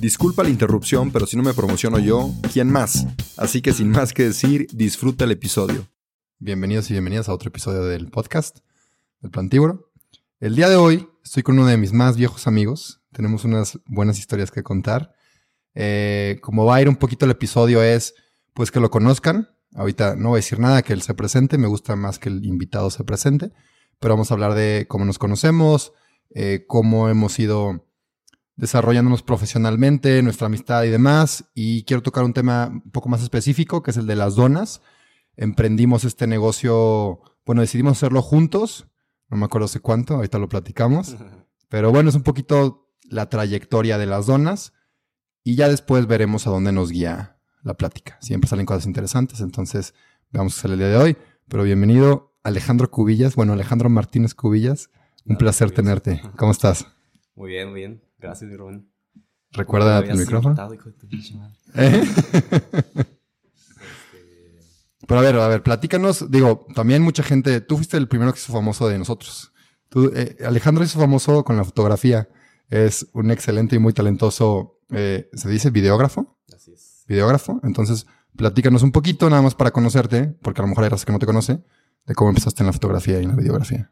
Disculpa la interrupción, pero si no me promociono yo, ¿quién más? Así que sin más que decir, disfruta el episodio. Bienvenidos y bienvenidas a otro episodio del podcast del Plantívoro. El día de hoy estoy con uno de mis más viejos amigos. Tenemos unas buenas historias que contar. Eh, como va a ir un poquito el episodio es, pues que lo conozcan. Ahorita no voy a decir nada, que él se presente. Me gusta más que el invitado se presente. Pero vamos a hablar de cómo nos conocemos, eh, cómo hemos ido desarrollándonos profesionalmente, nuestra amistad y demás. Y quiero tocar un tema un poco más específico, que es el de las donas. Emprendimos este negocio, bueno, decidimos hacerlo juntos. No me acuerdo hace cuánto, ahorita lo platicamos. Pero bueno, es un poquito la trayectoria de las donas. Y ya después veremos a dónde nos guía la plática. Siempre salen cosas interesantes, entonces veamos qué sale el día de hoy. Pero bienvenido Alejandro Cubillas, bueno, Alejandro Martínez Cubillas. Un placer tenerte. ¿Cómo estás? Muy bien, muy bien. Gracias, mi Rubén. ¿Recuerda tu micrófono? ¿Eh? Pero a ver, a ver, platícanos. Digo, también mucha gente. Tú fuiste el primero que hizo famoso de nosotros. Tú, eh, Alejandro hizo famoso con la fotografía. Es un excelente y muy talentoso. Eh, ¿Se dice videógrafo? Así es. Videógrafo. Entonces, platícanos un poquito, nada más para conocerte, porque a lo mejor hay raza que no te conoce, de cómo empezaste en la fotografía y en la videografía.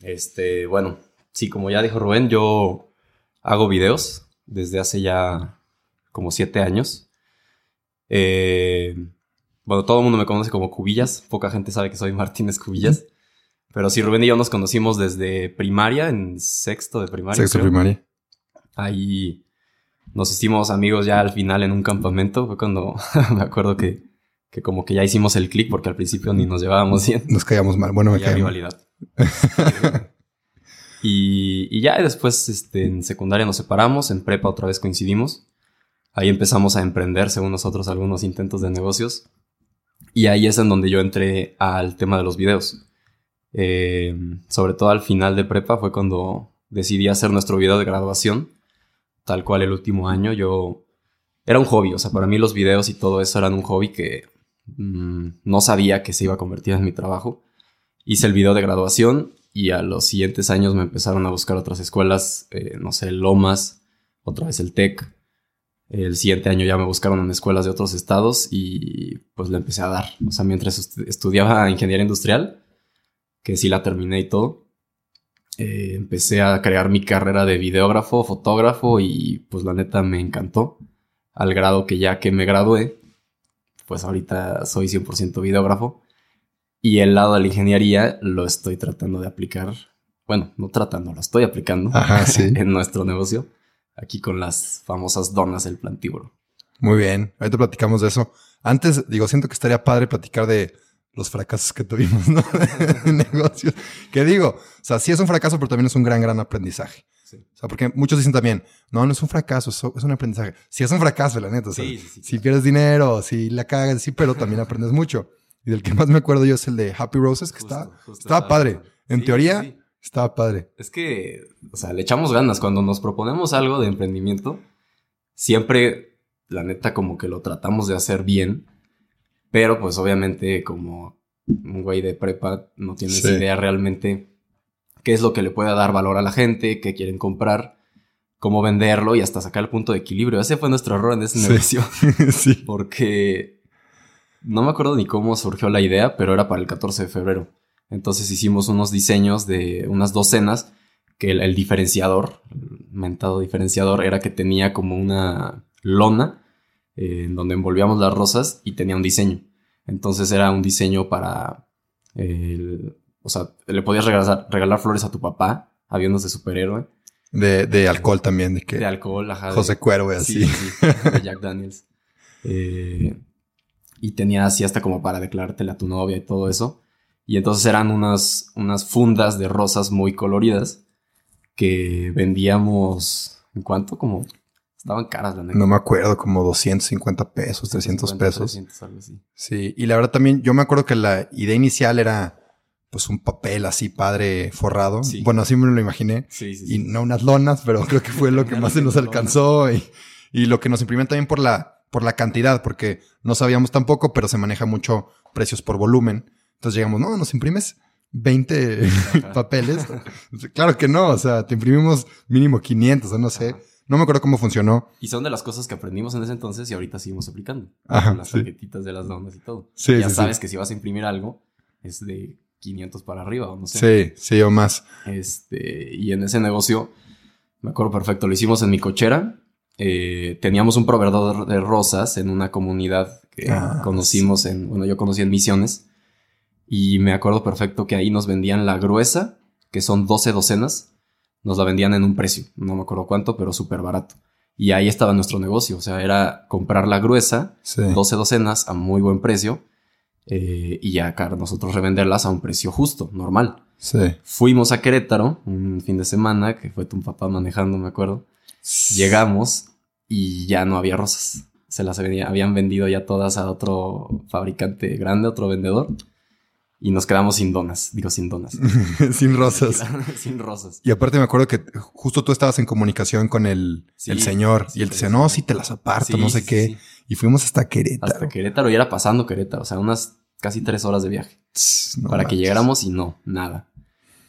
Este, bueno, sí, como ya dijo Rubén, yo hago videos desde hace ya como siete años. Eh, bueno, todo el mundo me conoce como Cubillas. Poca gente sabe que soy Martínez Cubillas. Pero sí, Rubén y yo nos conocimos desde primaria, en sexto de primaria. Sexto de primaria. Ahí nos hicimos amigos ya al final en un campamento. Fue cuando me acuerdo que, que como que ya hicimos el clic porque al principio ni nos llevábamos bien. Nos caíamos mal. Bueno, me caía rivalidad. Y, ya después este, en secundaria nos separamos, en prepa otra vez coincidimos. Ahí empezamos a emprender, según nosotros, algunos intentos de negocios. Y ahí es en donde yo entré al tema de los videos. Eh, sobre todo al final de prepa fue cuando decidí hacer nuestro video de graduación. Tal cual el último año yo... Era un hobby, o sea, para mí los videos y todo eso eran un hobby que mmm, no sabía que se iba a convertir en mi trabajo. Hice el video de graduación y a los siguientes años me empezaron a buscar otras escuelas, eh, no sé, Lomas, otra vez el TEC. El siguiente año ya me buscaron en escuelas de otros estados y pues le empecé a dar. O sea, mientras estudiaba ingeniería industrial, que sí la terminé y todo, eh, empecé a crear mi carrera de videógrafo, fotógrafo y pues la neta me encantó. Al grado que ya que me gradué, pues ahorita soy 100% videógrafo y el lado de la ingeniería lo estoy tratando de aplicar. Bueno, no tratando, lo estoy aplicando en nuestro negocio. Aquí con las famosas donas del plantívoro. Muy bien, ahorita platicamos de eso. Antes, digo, siento que estaría padre platicar de los fracasos que tuvimos, ¿no? en negocios. Que digo, o sea, sí es un fracaso, pero también es un gran, gran aprendizaje. Sí. O sea, porque muchos dicen también, no, no es un fracaso, es un aprendizaje. Sí es un fracaso, la neta. O sea, sí, sí, si pierdes dinero, si la cagas, sí, pero también aprendes mucho. Y del que más me acuerdo yo es el de Happy Roses, que está, estaba padre. En teoría, estaba padre. Es que, o sea, le echamos ganas. Cuando nos proponemos algo de emprendimiento, siempre, la neta, como que lo tratamos de hacer bien. Pero, pues, obviamente, como un güey de prepa, no tienes idea realmente qué es lo que le puede dar valor a la gente, qué quieren comprar, cómo venderlo y hasta sacar el punto de equilibrio. Ese fue nuestro error en ese negocio. sí. Porque no me acuerdo ni cómo surgió la idea, pero era para el 14 de febrero. Entonces hicimos unos diseños de unas docenas que el, diferenciador, el mentado diferenciador, era que tenía como una lona eh, en donde envolvíamos las rosas y tenía un diseño. Entonces era un diseño para... o sea, le podías regalar, regalar flores a tu papá unos de superhéroe. De, de alcohol también, de que. De alcohol, ajá. de- José Cuervo y así. Sí, sí, sí, de Jack Daniels. Eh, y tenía así hasta como para declarártela a tu novia y todo eso. Y entonces eran unas, unas fundas de rosas muy coloridas que vendíamos. ¿En cuánto? Como. Estaban caras, la neta. No me acuerdo, como 250 pesos, 300 150, pesos. 300, algo así. Sí, y la verdad también, yo me acuerdo que la idea inicial era pues un papel así padre forrado. Sí. Bueno, así me lo imaginé. Sí, sí, Y no unas lonas, pero creo que fue lo que más se nos alcanzó y, y lo que nos imprimían también por la, por la cantidad, porque no sabíamos tampoco, pero se maneja mucho precios por volumen. Entonces llegamos, no, nos imprimes 20 papeles. claro que no, o sea, te imprimimos mínimo 500 o no sé. Ajá. No me acuerdo cómo funcionó. Y son de las cosas que aprendimos en ese entonces y ahorita seguimos aplicando. Ajá, Con las sí. tarjetitas de las donas y todo. Sí, ya sí, sabes que si vas a imprimir algo, es de 500 para arriba o no sé. Sí, sí, o más. Este, y en ese negocio, me acuerdo perfecto, lo hicimos en mi cochera. Eh, teníamos un proveedor de rosas en una comunidad que Ah, conocimos en, bueno, yo conocí en Misiones. Y me acuerdo perfecto que ahí nos vendían la gruesa, que son 12 docenas. Nos la vendían en un precio, no me acuerdo cuánto, pero súper barato. Y ahí estaba nuestro negocio, o sea, era comprar la gruesa, Sí. 12 docenas a muy buen precio, eh, y ya acá nosotros revenderlas a un precio justo, normal. Sí. Fuimos a Querétaro un fin de semana, que fue tu papá manejando, me acuerdo. Llegamos y ya no había rosas. Se las había- habían vendido ya todas a otro fabricante grande, otro vendedor. Y nos quedamos sin donas, digo sin donas. Sin rosas. sin rosas. Y aparte me acuerdo que justo tú estabas en comunicación con el, Sí, el señor sí, y él te decía, no, sí te las aparto, Sí, no sé qué. Y fuimos hasta Querétaro. Hasta Querétaro y era pasando Querétaro, o sea, unas casi tres horas de viaje. No para que llegáramos y no, nada.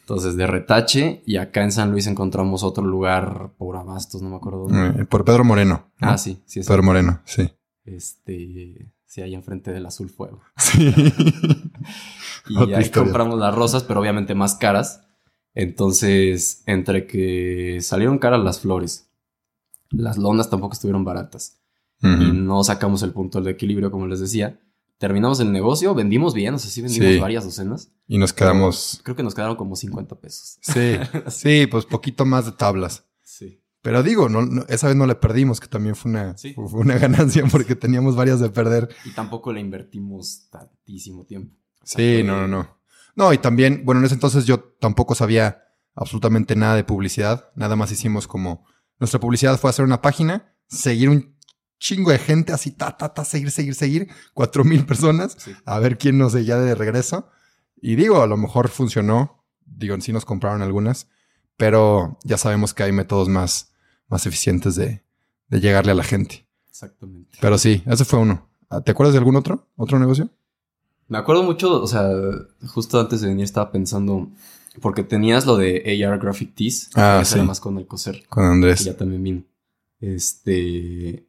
Entonces, de retache, y acá en San Luis encontramos otro lugar por Abastos, no me acuerdo dónde. Eh, por Pedro Moreno. ¿no? Ah, sí, sí, es Pedro Moreno, sí. Este, sí, ahí enfrente del Azul Fuego. Sí. Y Otra ahí historia. compramos las rosas, pero obviamente más caras. Entonces, entre que salieron caras las flores, las lonas tampoco estuvieron baratas. Y no sacamos el punto del equilibrio, como les decía. Terminamos el negocio, vendimos bien, o sea, sí vendimos Sí. varias docenas. Y nos quedamos. Creo que nos quedaron como 50 pesos. Sí, sí, pues poquito más de tablas. Sí. Pero digo, no, no- esa vez no le perdimos, que también fue una, Sí. fue una ganancia porque teníamos varias de perder. Y tampoco le invertimos tantísimo tiempo. Sí, no, no, no. No, y también, bueno, en ese entonces yo tampoco sabía absolutamente nada de publicidad. Nada más hicimos como. Nuestra publicidad fue hacer una página, seguir un chingo de gente, así, ta, ta, ta, seguir, seguir, seguir. Cuatro mil personas, Sí. a ver quién nos seguía de regreso. Y digo, a lo mejor funcionó. Digo, sí nos compraron algunas, pero ya sabemos que hay métodos más, más eficientes de, de llegarle a la gente. Exactamente. Pero sí, ese fue uno. Ah, ¿Te acuerdas de algún otro? ¿Otro negocio? Me acuerdo mucho, o sea, justo antes de venir estaba pensando, porque tenías lo de AR Graphic Tees, Ah, que ese era sí. más con el coser, Con que Andrés. ya también vino. Este.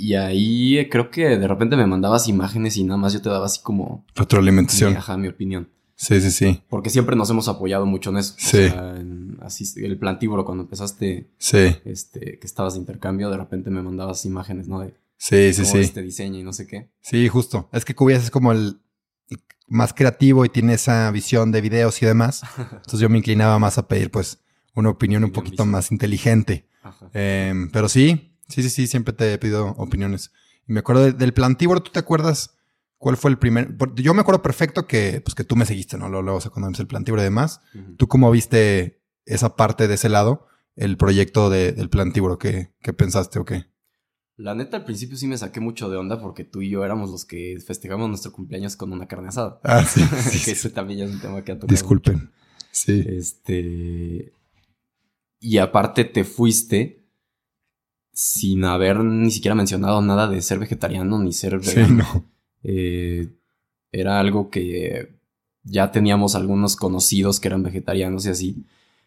Y ahí eh, creo que de repente me mandabas imágenes y nada más yo te daba así como. Retroalimentación. ajá, mi opinión. Sí, sí, sí. Porque siempre nos hemos apoyado mucho en eso. O Sí. sea, en- así, el plantívoro, cuando empezaste, Sí, este, que estabas de intercambio, de repente me mandabas imágenes, ¿no? De sí, sí, sí. este diseño y no sé qué. Sí, justo. Es que Cubías es como el más creativo y tiene esa visión de videos y demás. Entonces yo me inclinaba más a pedir, pues, una opinión un poquito más inteligente. Ajá. Em, pero sí, sí, sí, sí, siempre te he pedido opiniones. Y me acuerdo de- del plantívoro, ¿tú te acuerdas cuál fue el primer? Yo me acuerdo perfecto que, pues, que tú me seguiste, ¿no? Luego, luego, o sea, cuando empecé el plantívoro y demás. ¿Tú cómo viste esa parte de ese lado? El proyecto de- del plantívoro, ¿qué, qué pensaste o qué? La neta, al principio sí me saqué mucho de onda porque tú y yo éramos los que festejamos nuestro cumpleaños con una carne asada. Ah, sí, sí, que ese también ya es un tema que ha tocado. Disculpen. Sí. Este. Y aparte te fuiste sin haber ni siquiera mencionado nada de ser vegetariano ni ser Sí, vegano. no. Eh, era algo que ya teníamos algunos conocidos que eran vegetarianos y así.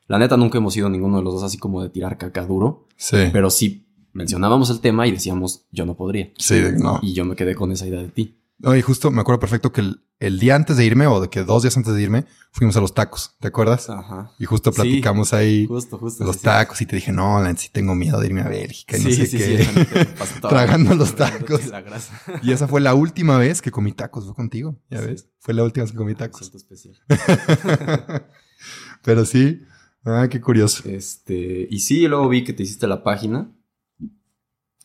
La neta nunca hemos sido ninguno de los dos así como de tirar caca duro, Sí. pero sí mencionábamos el tema y decíamos yo no podría. Sí, no. Y yo me quedé con esa idea de ti. No, y justo me acuerdo perfecto que el, el día antes de irme, o de que dos días antes de irme, fuimos a los tacos, ¿te acuerdas? Ajá. Y justo Sí. platicamos ahí Justo, justo. de los sí, sí. tacos y te dije, no, la neta, sí tengo miedo de irme a Bélgica y no sé sí, qué. Tragando los tacos. la grasa. y esa fue la última vez que comí tacos, fue contigo, ya Sí. ves. Fue la última vez que comí Me tacos. especial. Pero sí, Ah, qué curioso. Este, y sí, luego vi que te hiciste la página.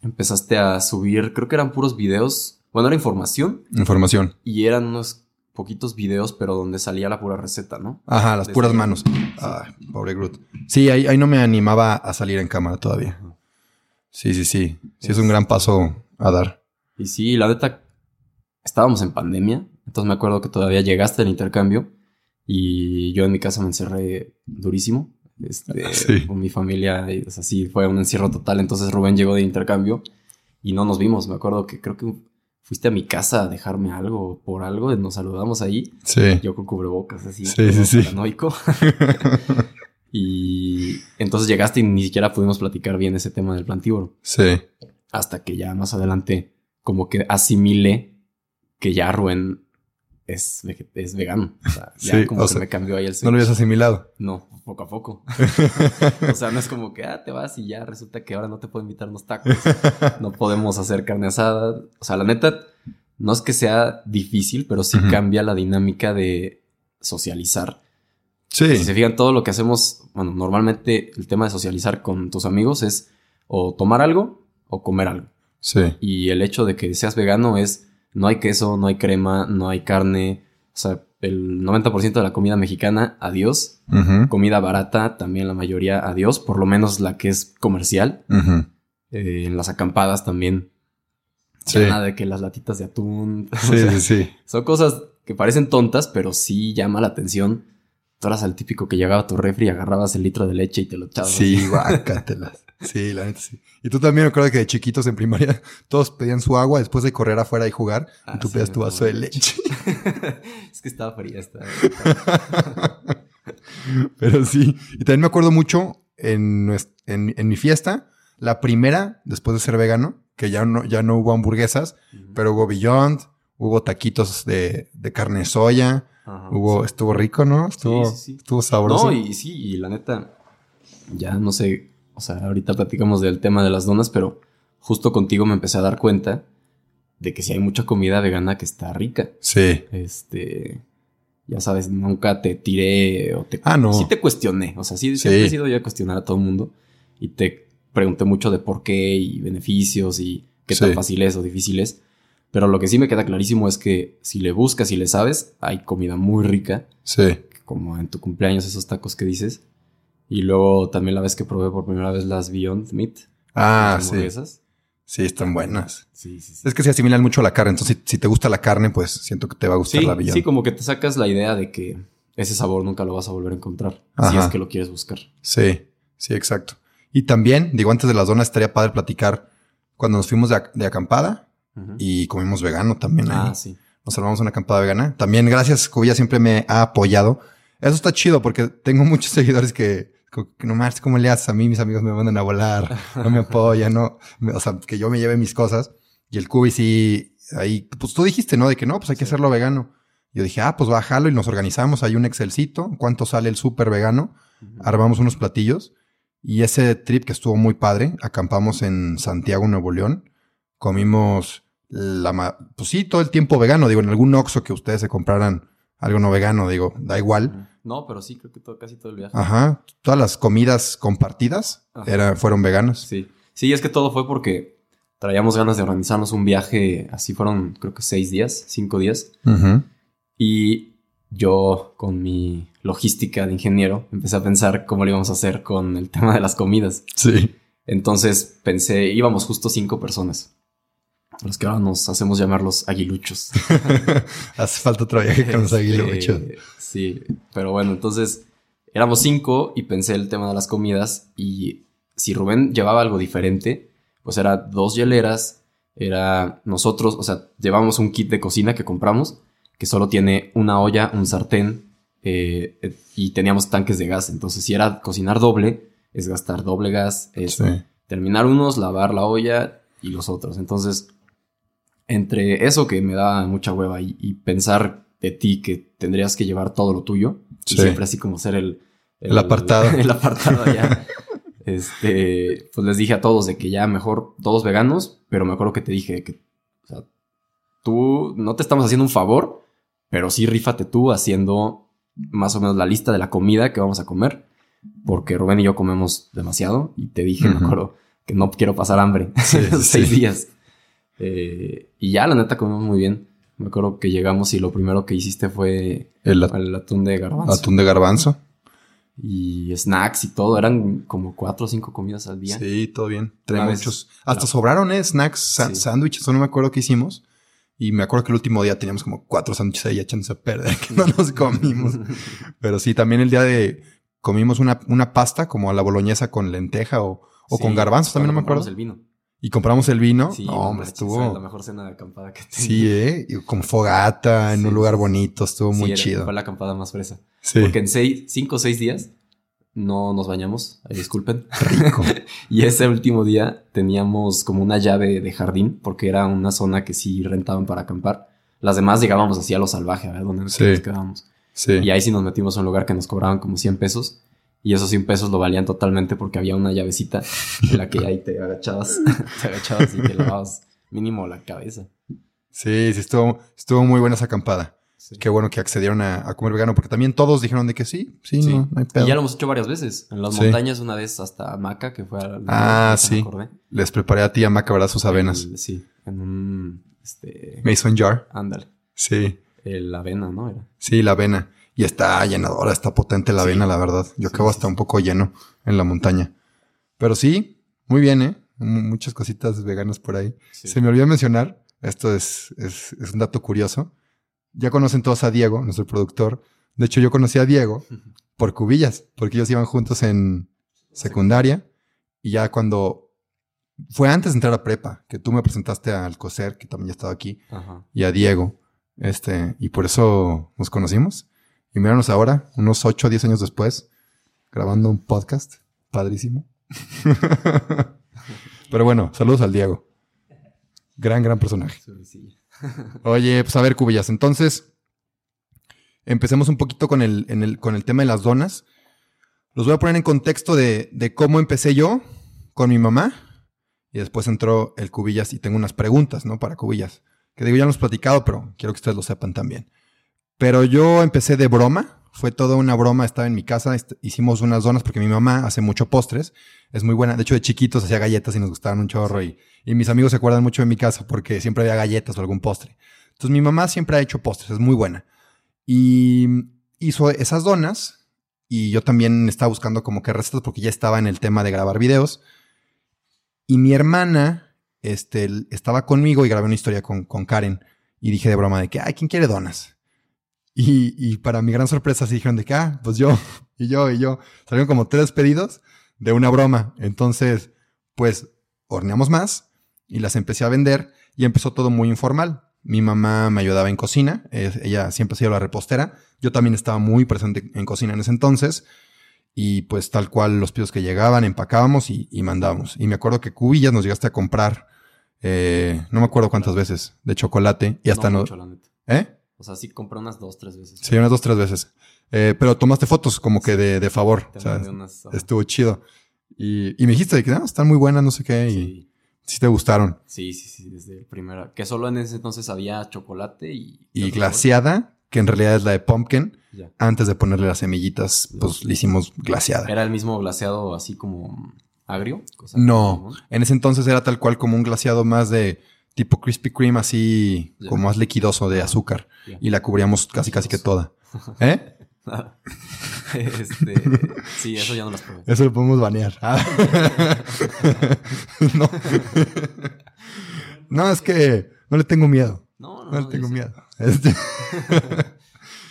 Empezaste a subir, creo que eran puros videos. Bueno, era información. Información. Y eran unos poquitos videos, pero donde salía la pura receta, ¿no? Ajá, las Desde- puras manos. Ah, pobre Groot. Sí, ahí, ahí no me animaba a salir en cámara todavía. Sí, sí, sí. Sí, es un gran paso a dar. Y sí, la neta, estábamos en pandemia. Entonces me acuerdo que todavía llegaste al intercambio. Y yo en mi casa me encerré durísimo. Este, Sí. Con mi familia. Y, o sea, sí, fue un encierro total. Entonces Rubén llegó de intercambio. Y no nos vimos. Me acuerdo que creo que fuiste a mi casa a dejarme algo por algo. y Nos saludamos ahí. Sí. Yo con cubrebocas, así. Sí, sí, sí. paranoico. y entonces llegaste y ni siquiera pudimos platicar bien ese tema del plantíboro. sí. Hasta que ya más adelante, como que asimilé que ya Rubén es, es vegano. O sea, ya Sí, como o que sea, me cambió ahí el No lo habías switch. asimilado. No, poco a poco. o sea, no es como que ah, te vas y ya resulta que ahora no te puedo invitar unos tacos. No podemos hacer carne asada. O sea, la neta, no es que sea difícil, pero sí cambia la dinámica de socializar. Sí. Si se fijan, todo lo que hacemos, bueno, normalmente el tema de socializar con tus amigos es o tomar algo o comer algo. Sí. Y el hecho de que seas vegano es no hay queso, no hay crema, no hay carne. O sea, el 90% de la comida mexicana, adiós. Comida barata, también la mayoría, adiós. Por lo menos la que es comercial. ujú. Eh, en las acampadas también. Sí. Nada de que las latitas de atún. O Sí, sea, sí, sí. Son cosas que parecen tontas, pero sí llama la atención. Tú eras el típico que llegaba a tu refri y agarrabas el litro de leche y te lo echabas. Sí, guácatelas. Sí, la neta sí. Y tú también me acuerdo que de chiquitos en primaria todos pedían su agua después de correr afuera y jugar. Ah, y tú sí, pedías tu vaso de leche. es que estaba fría esta. Pero sí. Y también me acuerdo mucho en, en, en mi fiesta, la primera, después de ser vegano, que ya no, ya no hubo hamburguesas, pero hubo Beyond, hubo taquitos de, de carne de soya, Ajá, hubo, sí. estuvo rico, ¿no? Estuvo, Sí, sí, sí. estuvo sabroso. No, y sí, y la neta, ya no sé, o sea, ahorita platicamos del tema de las donas, pero justo contigo me empecé a dar cuenta de que si hay mucha comida vegana que está rica. Sí. Este, ya sabes, nunca te tiré o te... Ah, no. Sí te cuestioné, o sea, sí, siempre he sido yo a cuestionar a todo el mundo y te pregunté mucho de por qué y beneficios y qué tan fácil es o difícil es. Pero lo que sí me queda clarísimo es que si le buscas y le sabes, hay comida muy rica Sí. como en tu cumpleaños esos tacos que dices. Y luego también la vez que probé por primera vez las Beyond Meat. Ah, sí. hamburguesas. Sí, están buenas. Sí, sí, sí. Es que se asimilan mucho a la carne. Entonces, si, si te gusta la carne, pues siento que te va a gustar Sí, la Beyond. sí, como que te sacas la idea de que ese sabor nunca lo vas a volver a encontrar. Si Ajá. es que lo quieres buscar. Sí, sí, exacto. Y también, digo, antes de las donas estaría padre platicar cuando nos fuimos de, ac- de acampada Ujú. y comimos vegano también. ahí. Ah, sí. Nos armamos una acampada vegana. También gracias, Cubilla siempre me ha apoyado. Eso está chido porque tengo muchos seguidores que, que no más, ¿cómo le haces? A mí mis amigos me mandan a volar, no me apoyan, no. O sea, que yo me lleve mis cosas. Y el Cubi sí, ahí, pues tú dijiste, ¿no? De que no, pues hay que Sí. hacerlo vegano. Yo dije, ah, pues bájalo y nos organizamos. Hay un Excelcito. ¿Cuánto sale el súper vegano? Ujú. armamos unos platillos y ese trip que estuvo muy padre, acampamos en Santiago, Nuevo León, comimos la pues sí, todo el tiempo vegano, digo, en algún Oxxo que ustedes se compraran algo no vegano, digo, da igual. No, pero sí, creo que todo- casi todo el viaje. Ajá, todas las comidas compartidas era, fueron veganas. Sí. Sí, es que todo fue porque traíamos ganas de organizarnos un viaje. Así fueron, creo que seis días, cinco días. Y yo, con mi logística de ingeniero, empecé a pensar cómo lo íbamos a hacer con el tema de las comidas. Sí. Entonces pensé, íbamos justo cinco personas. Los que ahora nos hacemos llamar los aguiluchos. Hace falta otro viaje con los aguiluchos. Sí, pero bueno, entonces éramos cinco y pensé el tema de las comidas y si Rubén llevaba algo diferente, pues era dos hieleras, era nosotros, o sea, llevamos un kit de cocina que compramos que solo tiene una olla, un sartén eh, eh, y teníamos tanques de gas. Entonces, si era cocinar doble, es gastar doble gas, es Sí. terminar unos, lavar la olla y los otros. Entonces, entre eso que me da mucha hueva y, y pensar de ti que tendrías que llevar todo lo tuyo, Sí. siempre así como ser el, El apartado. El apartado ya. este, pues les dije a todos de que ya mejor todos veganos, pero me acuerdo que te dije que, o sea, tú no te estamos haciendo un favor, pero sí rífate tú haciendo más o menos la lista de la comida que vamos a comer. porque Rubén y yo comemos demasiado y te dije, me acuerdo, que no quiero pasar hambre seis días. Eh, y ya, la neta, comemos muy bien. Me acuerdo que llegamos y lo primero que hiciste fue el, atún de garbanzo. Atún de garbanzo. Y snacks y todo. Eran como cuatro o cinco comidas al día. Sí, todo bien. Muchos. Hasta sobraron, ¿eh? Snacks, sándwiches. no me acuerdo qué hicimos. Y me acuerdo que el último día teníamos como cuatro sándwiches ahí echándose a perder, que no nos comimos. Pero sí, también el día de comimos una, una pasta como a la boloñesa con lenteja o, o con garbanzos, también no me acuerdo. el vino. Y compramos el vino. Sí, no, hombre, estuvo. La mejor cena de acampada que tenía. Sí, eh. con fogata, en un lugar bonito, estuvo muy chido. Fue la acampada más fresa. Sí. Porque en seis, cinco o seis días no nos bañamos, disculpen. Rico. y ese último día teníamos como una llave de jardín, porque era una zona que sí rentaban para acampar. Las demás llegábamos así a lo salvaje, a ver dónde nos quedábamos. Sí. Y ahí sí nos metimos a un lugar que nos cobraban como 100 pesos. Y esos 100 pesos lo valían totalmente porque había una llavecita en la que ahí te agachabas, te agachabas y te lavabas mínimo la cabeza. Sí, sí, estuvo, estuvo muy buena esa acampada. Qué bueno que accedieron a, comer vegano, porque también todos dijeron de que sí, sí, No, hay pedo. Y ya lo hemos hecho varias veces. En las montañas, una vez hasta Maca, que fue a Ah, sí. Les preparé a ti a Maca, ¿verdad? Sus avenas. sí, en un. Este, Mason jar. Ándale. Sí. la avena, ¿no? Era. Sí, la avena. Y está llenadora, está potente la avena, la verdad. Yo acabo hasta un poco lleno en la montaña. Pero sí, muy bien, ¿eh? muchas cositas veganas por ahí. Se me olvidó mencionar, esto es, es, es un dato curioso ya conocen todos a Diego, nuestro productor. De hecho, yo conocí a Diego por cubillas, porque ellos iban juntos en secundaria. Y ya cuando fue antes de entrar a prepa, que tú me presentaste al Coser, que también ya estaba aquí, y a Diego. Este, y por eso nos conocimos. Y míranos ahora, unos 8 o 10 años después, grabando un podcast. Padrísimo. Pero bueno, saludos al Diego. Gran, gran personaje. Oye, pues a ver, Cubillas, entonces empecemos un poquito con el, con el tema de las donas. Los voy a poner en contexto de, cómo empecé yo con mi mamá. Y después entró el Cubillas y tengo unas preguntas, ¿no? Para Cubillas. Que digo, ya hemos platicado, pero quiero que ustedes lo sepan también. Pero yo empecé de broma. Fue toda una broma. Estaba en mi casa. Hicimos unas donas porque mi mamá hace mucho postres. Es muy buena. De hecho, de chiquitos hacía galletas y nos gustaban un chorro. Y, mis amigos se acuerdan mucho de mi casa porque siempre había galletas o algún postre. Entonces mi mamá siempre ha hecho postres, es muy buena. Y hizo esas donas y yo también estaba buscando como que recetas porque ya estaba en el tema de grabar videos. Y mi hermana este, estaba conmigo y grabé una historia con, con Karen y dije de broma de que, ay, ¿quién quiere donas? Y, y para mi gran sorpresa se dijeron de que, ah, pues yo, y yo, y yo. Salieron como tres pedidos de una broma. Entonces, pues horneamos más y las empecé a vender y empezó todo muy informal. Mi mamá me ayudaba en cocina, ella siempre ha sido la repostera, yo también estaba muy presente en cocina en ese entonces y pues tal cual los pedidos que llegaban empacábamos y, mandábamos. Y me acuerdo que cubillas nos llegaste a comprar, eh, no me acuerdo cuántas veces, de chocolate y hasta no... ¿Eh? O sea, sí compré unas dos, tres veces. Sí, unas dos, tres veces. Eh, pero tomaste fotos como que de, favor. estuvo chido. Y, me dijiste que no, están muy buenas, no sé qué. Y, Sí te gustaron. Sí, sí, sí, desde el primero. Que solo en ese entonces había chocolate y... Y glaciada, que en realidad es la de pumpkin. Antes de ponerle las semillitas, pues le hicimos glaciada. ¿Era el mismo glaciado así como agrio? no, en ese entonces era tal cual como un glaciado más de tipo Krispy Kreme, así como más liquidoso de azúcar. Y la cubríamos casi, casi que toda. ¿Eh? este, sí, eso ya no las probé. Eso lo podemos banear. Ah. no. no, es que no le tengo miedo. No, no, no le tengo miedo. Este...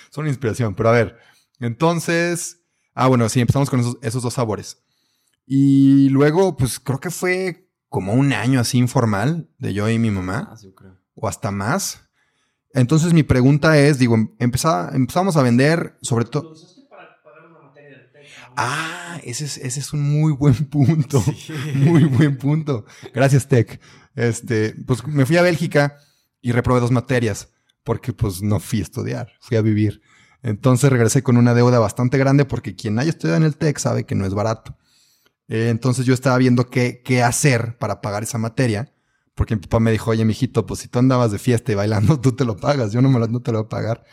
Son inspiración. Pero a ver, entonces. Ah, bueno, sí, empezamos con esos, esos dos sabores. Y luego, pues creo que fue como un año así informal de yo y mi mamá. Ah, sí, creo. O hasta más. Entonces mi pregunta es, digo, empezamos a vender sobre todo... Ah, ese es, ese es un muy buen punto. Muy buen punto. Gracias, Tech. Este, pues me fui a Bélgica y reprobé dos materias porque pues no fui a estudiar, fui a vivir. Entonces regresé con una deuda bastante grande porque quien haya estudiado en el TEC sabe que no es barato. Eh, entonces yo estaba viendo qué, qué hacer para pagar esa materia porque mi papá me dijo, oye, mijito, pues si tú andabas de fiesta y bailando, tú te lo pagas, yo no, me lo, no te lo voy a pagar.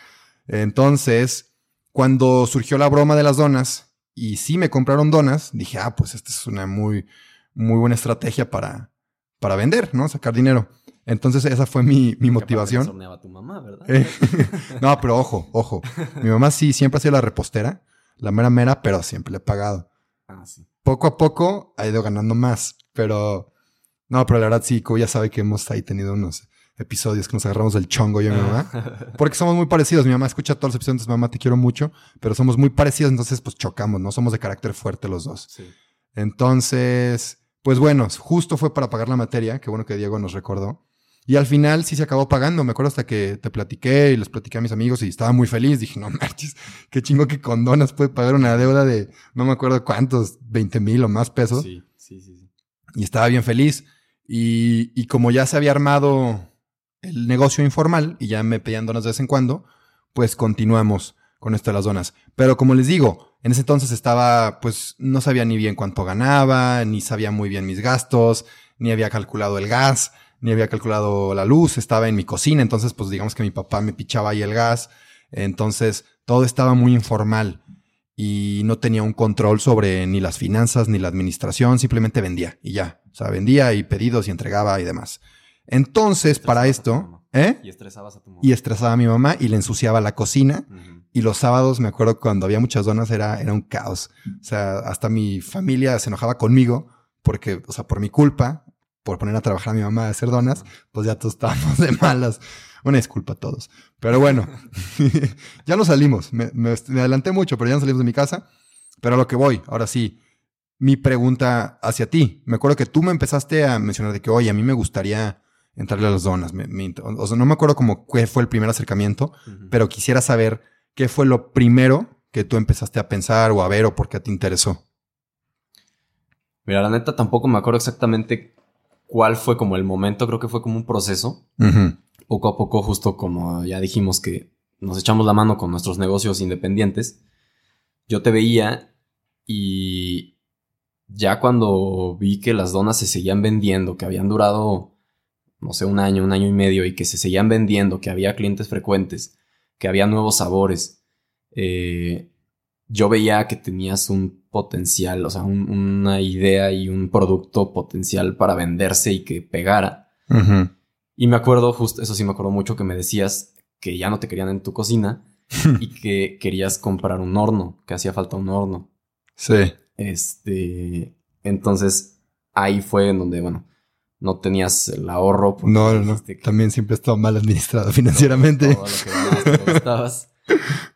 Entonces, cuando surgió la broma de las donas, y sí me compraron donas, dije, ah, pues esta es una muy, muy buena estrategia para, para vender, ¿no? Sacar dinero. Entonces esa fue mi, mi motivación. tu mamá, ¿verdad? Eh, no, pero ojo, ojo. Mi mamá sí siempre ha sido la repostera, la mera mera, pero siempre le he pagado. Ah, sí. Poco a poco ha ido ganando más, pero no, pero la verdad sí, ya sabe que hemos ahí tenido unos episodios que nos agarramos del chongo yo y mi mamá, porque somos muy parecidos. Mi mamá escucha todos los episodios, entonces mamá te quiero mucho, pero somos muy parecidos, entonces pues chocamos, ¿no? Somos de carácter fuerte los dos. Sí. Entonces, pues bueno, justo fue para pagar la materia, qué bueno que Diego nos recordó. Y al final sí se acabó pagando. Me acuerdo hasta que te platiqué y les platiqué a mis amigos y estaba muy feliz. Dije, no manches, qué chingo que con donas puede pagar una deuda de no me acuerdo cuántos, 20 mil o más pesos. Sí, sí, sí, sí. Y estaba bien feliz. Y, y como ya se había armado el negocio informal y ya me pedían donas de vez en cuando, pues continuamos con esto de las donas. Pero como les digo, en ese entonces estaba, pues no sabía ni bien cuánto ganaba, ni sabía muy bien mis gastos, ni había calculado el gas ni había calculado la luz, estaba en mi cocina, entonces pues digamos que mi papá me pichaba ahí el gas, entonces todo estaba muy informal y no tenía un control sobre ni las finanzas ni la administración, simplemente vendía y ya, o sea, vendía y pedidos y entregaba y demás. Entonces, para esto, ¿eh? Y estresabas a tu mamá. Y estresaba a mi mamá y le ensuciaba la cocina. Y los sábados, me acuerdo cuando había muchas donas, era, era un caos. O sea, hasta mi familia se enojaba conmigo porque, o sea, por mi culpa, por poner a trabajar a mi mamá a hacer donas, pues ya todos estábamos de malas. Una disculpa a todos. Pero bueno, ya nos salimos. Me, me- me adelanté mucho, pero ya nos salimos de mi casa. Pero a lo que voy, ahora sí, mi pregunta hacia ti. Me acuerdo que tú me empezaste a mencionar de que, oye, a mí me gustaría entrarle a las donas. Me- o sea, no me acuerdo como qué fue el primer acercamiento, Ujú. pero quisiera saber qué fue lo primero que tú empezaste a pensar o a ver o por qué te interesó. Mira, la neta tampoco me acuerdo exactamente cuál fue como el momento, creo que fue como un proceso. Poco a poco, justo como ya dijimos que nos echamos la mano con nuestros negocios independientes, yo te veía y ya cuando vi que las donas se seguían vendiendo, que habían durado, no sé, un año, un año y medio y que se seguían vendiendo, que había clientes frecuentes, que había nuevos sabores, eh, yo veía que tenías un potencial, o sea, un- una idea y un producto potencial para venderse y que pegara. Y me acuerdo, justo, eso sí me acuerdo mucho, que me decías que ya no te querían en tu cocina y que querías comprar un horno, que hacía falta un horno. Sí. Este, entonces ahí fue en donde, bueno, no tenías el ahorro. No, no, que También siempre he estado mal administrado financieramente. Todo lo que.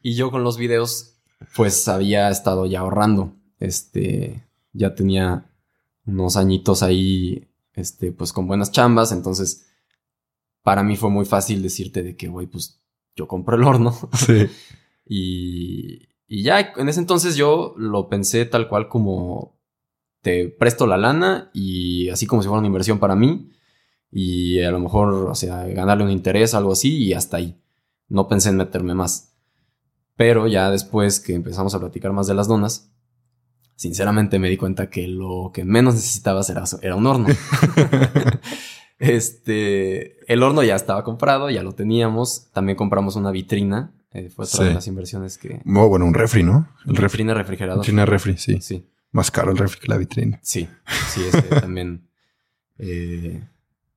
Y yo con los videos, pues había estado ya ahorrando. Este, ya tenía unos añitos ahí, este, pues con buenas chambas. Entonces, para mí fue muy fácil decirte de que, güey, pues yo compro el horno. Sí. Y, y ya en ese entonces yo lo pensé tal cual como te presto la lana y así como si fuera una inversión para mí y a lo mejor, o sea, ganarle un interés, algo así y hasta ahí. No pensé en meterme más. Pero ya después que empezamos a platicar más de las donas, sinceramente me di cuenta que lo que menos necesitabas era, era un horno. este, el horno ya estaba comprado, ya lo teníamos. También compramos una vitrina. eh, fue otra Sí. de las inversiones que... Oh, bueno, un refri, ¿no? El refri. Vitrina refrigerada. Vitrina refri, sí. Sí, Más caro el refri que la vitrina. sí, sí, ese también. eh,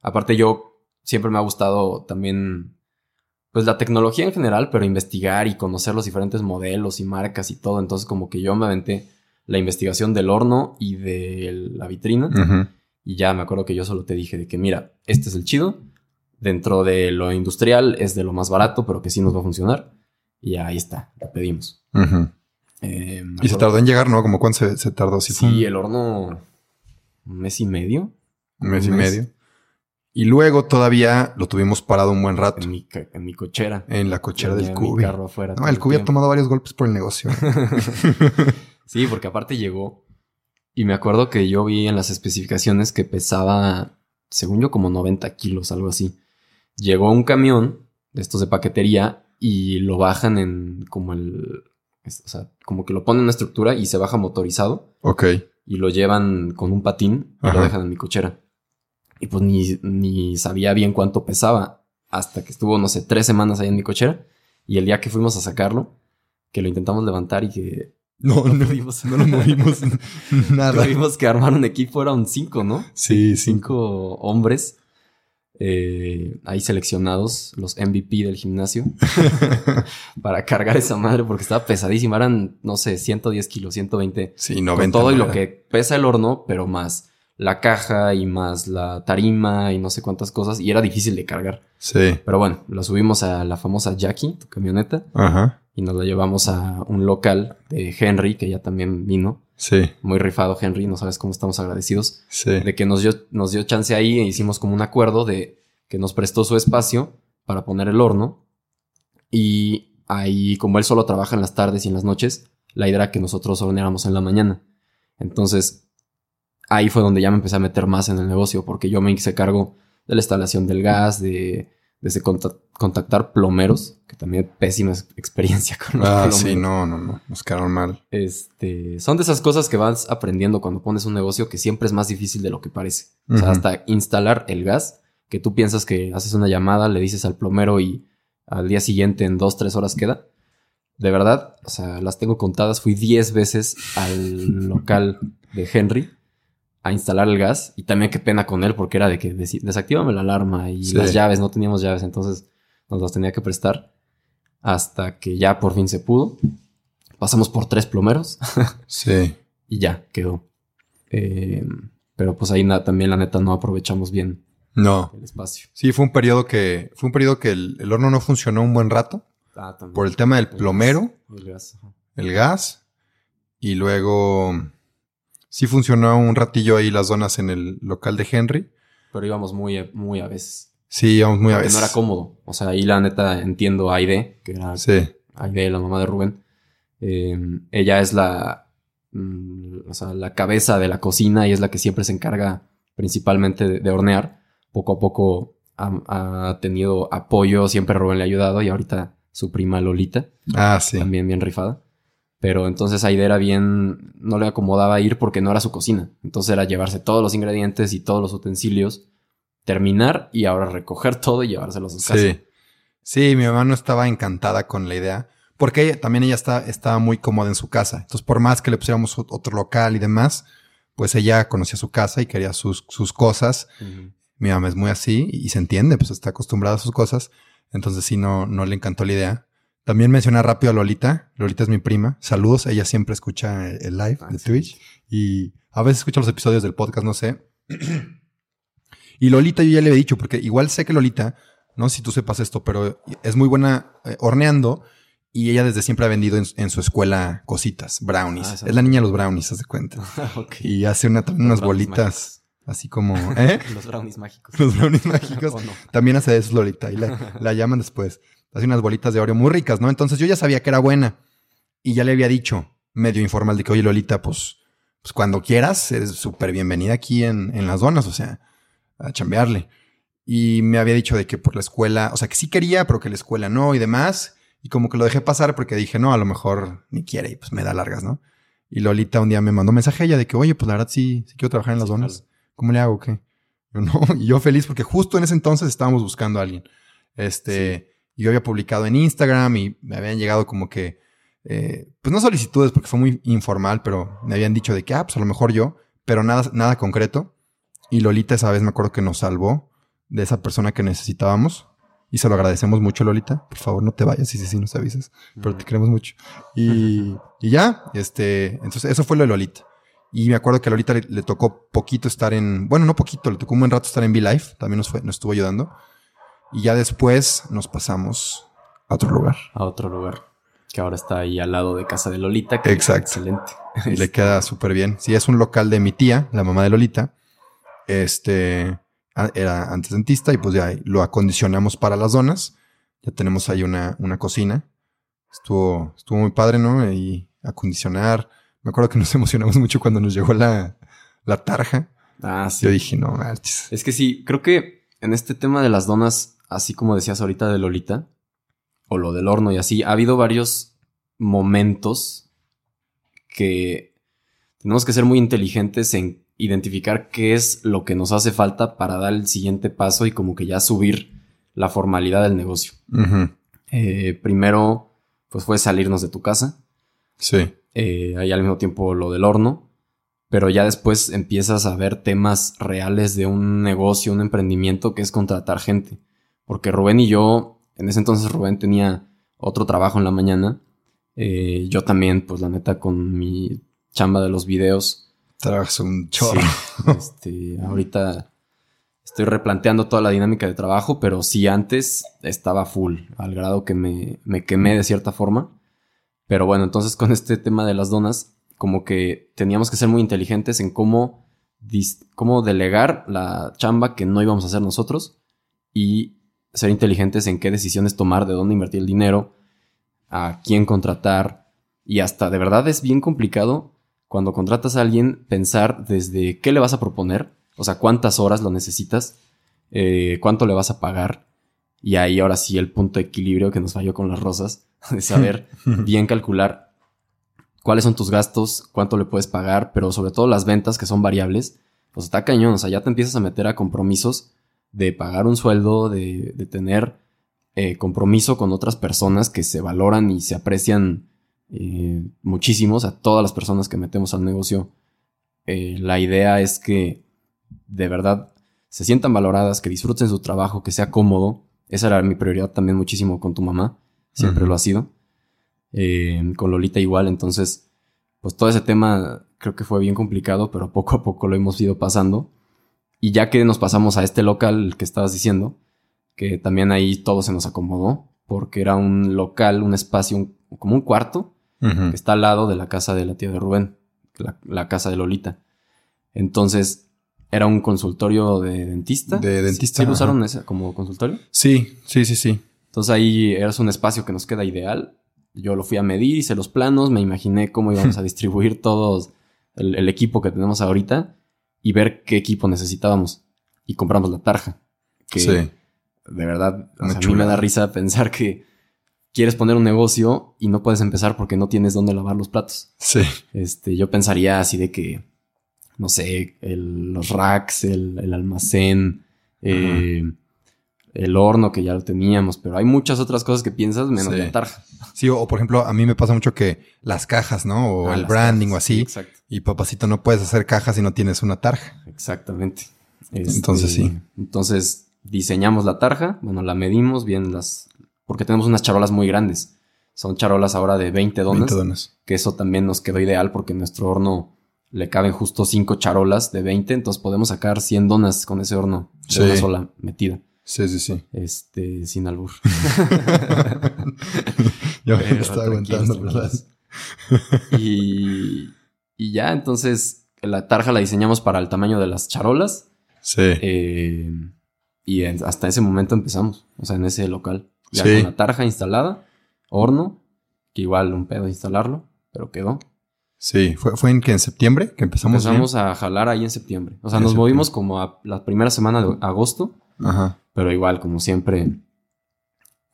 aparte yo siempre me ha gustado también, pues la tecnología en general, pero investigar y conocer los diferentes modelos y marcas y todo. Entonces como que yo me aventé la investigación del horno y de la vitrina. Y ya me acuerdo que yo solo te dije de que mira, este es el chido. Dentro de lo industrial es de lo más barato, pero que sí nos va a funcionar. Y ahí está, lo pedimos. Eh, Y se tardó en llegar, ¿no? Como cuánto se, se tardó? Sí, Sí, fue el horno un mes y medio. un mes y mes. medio. Y luego todavía lo tuvimos parado un buen rato En mi, en mi cochera. en la cochera del Cubi. carro afuera No, el Cubi ha tomado varios golpes por el negocio. Sí, porque aparte llegó. Y me acuerdo que yo vi en las especificaciones que pesaba, según yo, como 90 kilos, algo así. Llegó un camión de estos de paquetería y lo bajan en como el. O sea, como que lo ponen en una estructura y se baja motorizado ok. y lo llevan con un patín y lo dejan en mi cochera. Y pues ni, ni sabía bien cuánto pesaba hasta que estuvo, no sé, tres semanas ahí en mi cochera. Y el día que fuimos a sacarlo, que lo intentamos levantar y que No, no, pudimos. no lo movimos nada. Tuvimos que armar un equipo, eran cinco, ¿no? Sí, cinco. Cinco hombres eh, ahí seleccionados, los MVP del gimnasio, para cargar esa madre porque estaba pesadísima. Eran, no sé, 110 kilos, 120. Sí, Con 90. todo y lo que pesa el horno, pero más la caja y más la tarima y no sé cuántas cosas. Y era difícil de cargar. Sí. Pero bueno, la subimos a la famosa Jackie, tu camioneta, Ajá. y nos la llevamos a un local de Henry, que ya también vino. Sí. Muy rifado Henry, no sabes cómo estamos agradecidos Sí. de que nos dio, nos dio chance ahí e hicimos como un acuerdo de que nos prestó su espacio para poner el horno. Y ahí, como él solo trabaja en las tardes y en las noches, la idea era que nosotros horneáramos en la mañana. Entonces, ahí fue donde ya me empecé a meter más en el negocio, porque yo me hice cargo de la instalación del gas, de contactar plomeros, que también pésima ex- experiencia con los Ah, plomeros. sí, no, no, no. Nos quedaron mal. Este, son de esas cosas que vas aprendiendo cuando pones un negocio que siempre es más difícil de lo que parece. O sea, hasta instalar el gas, que tú piensas que haces una llamada, le dices al plomero y al día siguiente en dos, tres horas queda. De verdad, o sea, las tengo contadas. Fui 10 veces al local de Henry a instalar el gas y también qué pena con él porque era de que desi- desactívame la alarma y Sí. las llaves, no teníamos llaves, entonces nos las tenía que prestar hasta que ya por fin se pudo. Pasamos por tres plomeros Sí. y ya quedó. Eh, pero pues ahí también la neta no aprovechamos bien No. el espacio. Sí, fue un periodo que, fue un periodo que el, el horno no funcionó un buen rato Ah, también. por el tema del El plomero, gas, el gas, el gas, y luego sí funcionó un ratillo ahí las donas en el local de Henry. Pero íbamos muy, muy a veces. Sí, íbamos muy a veces. no era cómodo. O sea, ahí la neta entiendo a Aide, que era Sí, Aide, la mamá de Rubén. Eh, ella es la, mm, o sea, la cabeza de la cocina y es la que siempre se encarga principalmente de, de hornear. Poco a poco ha, ha tenido apoyo, siempre Rubén le ha ayudado y ahorita su prima Lolita, ah, sí. también bien rifada. Pero entonces Aide era bien, no le acomodaba ir porque no era su cocina. Entonces era llevarse todos los ingredientes y todos los utensilios, terminar y ahora recoger todo y llevárselos a su casa. Sí. Sí, mi mamá no estaba encantada con la idea. Porque ella- también ella está, estaba muy cómoda en su casa. Entonces, por más que le pusiéramos ot- otro local y demás, pues ella conocía su casa y quería sus, sus cosas. Mi mamá es muy así y se entiende, pues está acostumbrada a sus cosas. Entonces sí, no, no le encantó la idea. También mencionar rápido a Lolita. Lolita es mi prima. Saludos. Ella siempre escucha el, live Ah, de sí. Twitch y a veces escucha los episodios del podcast, no sé. y Lolita yo ya le he dicho, porque igual sé que Lolita, no sé si tú sepas esto, pero es muy buena eh, horneando y ella desde siempre ha vendido en, en su escuela cositas, brownies. Ah, es la niña de los brownies, haz de cuenta. Ok. Y hace una, unas bolitas así como... ¿Eh? Los brownies mágicos. Los brownies mágicos. También hace eso Lolita y la, la llaman después. Hace unas bolitas de Oreo muy ricas, ¿no? Entonces yo ya sabía que era buena y ya le había dicho, medio informal, de que, oye, Lolita, pues, pues cuando quieras, eres súper bienvenida aquí en, en las donas, o sea, a chambearle. Y me había dicho de que por la escuela, o sea, que sí quería, pero que la escuela no y demás. Y como que lo dejé pasar porque dije, no, a lo mejor ni quiere y pues me da largas, ¿no? Y Lolita un día me mandó un mensaje a ella de que, oye, pues la verdad sí, sí quiero trabajar en las Sí, donas. ¿Cómo le hago? ¿Qué? Yo no, y yo feliz porque justo en ese entonces estábamos buscando a alguien. Este, yo había publicado en Instagram y me habían llegado como que, eh, pues no solicitudes porque fue muy informal, pero me habían dicho de que, ah, pues a lo mejor yo, pero nada, nada concreto. Y Lolita esa vez me acuerdo que nos salvó de esa persona que necesitábamos. Y se lo agradecemos mucho, Lolita. Por favor, no te vayas, sí, sí, sí, nos avisas. Pero te queremos mucho. Y, y ya, este, entonces eso fue lo de Lolita. Y me acuerdo que a Lolita le, le tocó poquito estar en, bueno, no poquito, le tocó un buen rato estar en V-Life, también nos, fue, nos estuvo ayudando. Y ya después nos pasamos a otro lugar. A otro lugar. Que ahora está ahí al lado de casa de Lolita. Que Exacto. Excelente. Y le queda súper bien. Sí, es un local de mi tía, la mamá de Lolita. Este, era antes dentista y pues ya lo acondicionamos para las donas. Ya tenemos ahí una, una cocina. Estuvo, estuvo muy padre, ¿no? Y acondicionar. Me acuerdo que nos emocionamos mucho cuando nos llegó la, la tarja. Ah, sí. Yo dije, no, manches. Es que sí, creo que en este tema de las donas, así como decías ahorita de Lolita, o lo del horno y así, ha habido varios momentos que tenemos que ser muy inteligentes en identificar qué es lo que nos hace falta para dar el siguiente paso y como que ya subir la formalidad del negocio. Eh, primero, pues fue salirnos de tu casa. Sí. eh, ahí al mismo tiempo lo del horno, pero ya después empiezas a ver temas reales de un negocio, un emprendimiento que es contratar gente. Porque Rubén y yo, en ese entonces Rubén tenía otro trabajo en la mañana, eh, yo también, pues la neta, con mi chamba de los videos. Trabajas un chorro. este, ahorita estoy replanteando toda la dinámica de trabajo, pero sí antes estaba full, al grado que me, me quemé de cierta forma. Pero bueno, entonces con este tema de las donas, como que teníamos que ser muy inteligentes en cómo, cómo delegar la chamba que no íbamos a hacer nosotros y ser inteligentes en qué decisiones tomar, de dónde invertir el dinero, a quién contratar. Y hasta de verdad es bien complicado cuando contratas a alguien pensar desde qué le vas a proponer, o sea, cuántas horas lo necesitas, eh, cuánto le vas a pagar. Y ahí ahora sí el punto de equilibrio que nos falló con las rosas, de saber bien calcular cuáles son tus gastos, cuánto le puedes pagar, pero sobre todo las ventas que son variables, pues está cañón, o sea, ya te empiezas a meter a compromisos de pagar un sueldo, de, de tener eh, compromiso con otras personas que se valoran y se aprecian eh, muchísimos a todas las personas que metemos al negocio. Eh, la idea es que de verdad se sientan valoradas, que disfruten su trabajo, que sea cómodo. Esa era mi prioridad también muchísimo con tu mamá, siempre lo ha sido. Eh, con Lolita igual, entonces, pues todo ese tema creo que fue bien complicado, pero poco a poco lo hemos ido pasando. Y ya que nos pasamos a este local que estabas diciendo, que también ahí todo se nos acomodó, porque era un local, un espacio, como un cuarto, que está al lado de la casa de la tía de Rubén, la, casa de Lolita. Entonces, era un consultorio de dentista. De dentista. ¿Sí, lo usaron ese como consultorio? Sí, sí, sí, sí. Entonces ahí era un espacio que nos queda ideal yo lo fui a medir, hice los planos, me imaginé cómo íbamos a distribuir todos el, equipo que tenemos ahorita y ver qué equipo necesitábamos. Y compramos la tarja. Que sí. de verdad, a mí me da risa pensar que quieres poner un negocio y no puedes empezar porque no tienes dónde lavar los platos. Sí. Este, yo pensaría así de que, no sé, los racks, el, almacén, eh, el horno que ya lo teníamos, pero hay muchas otras cosas que piensas menos la tarja. Sí, o, por ejemplo, a mí me pasa mucho que las cajas, ¿no? O ah, el branding o así. exacto. Y papacito, no puedes hacer cajas si no tienes una tarja. Exactamente. entonces sí. Este, entonces diseñamos la tarja, bueno, la medimos bien las... porque tenemos unas charolas muy grandes. Son charolas ahora de 20 donas. 20 donas. Que eso también nos quedó ideal porque en nuestro horno le caben justo 5 charolas de 20, entonces podemos sacar 100 donas con ese horno de una sola metida. Sí, sí, sí. Este, sin albur. Yo me estaba aguantando, ¿verdad? y, y ya, entonces, la tarja la diseñamos para el tamaño de las charolas. Sí. Eh, y hasta ese momento empezamos, o sea, en ese local. Ya con la tarja instalada, horno, que igual un pedo instalarlo, pero quedó. Sí, fue, fue en que en septiembre que empezamos. Empezamos a jalar ahí en septiembre. O sea, nos movimos como a la primera semana de agosto. Ajá. Pero igual, como siempre,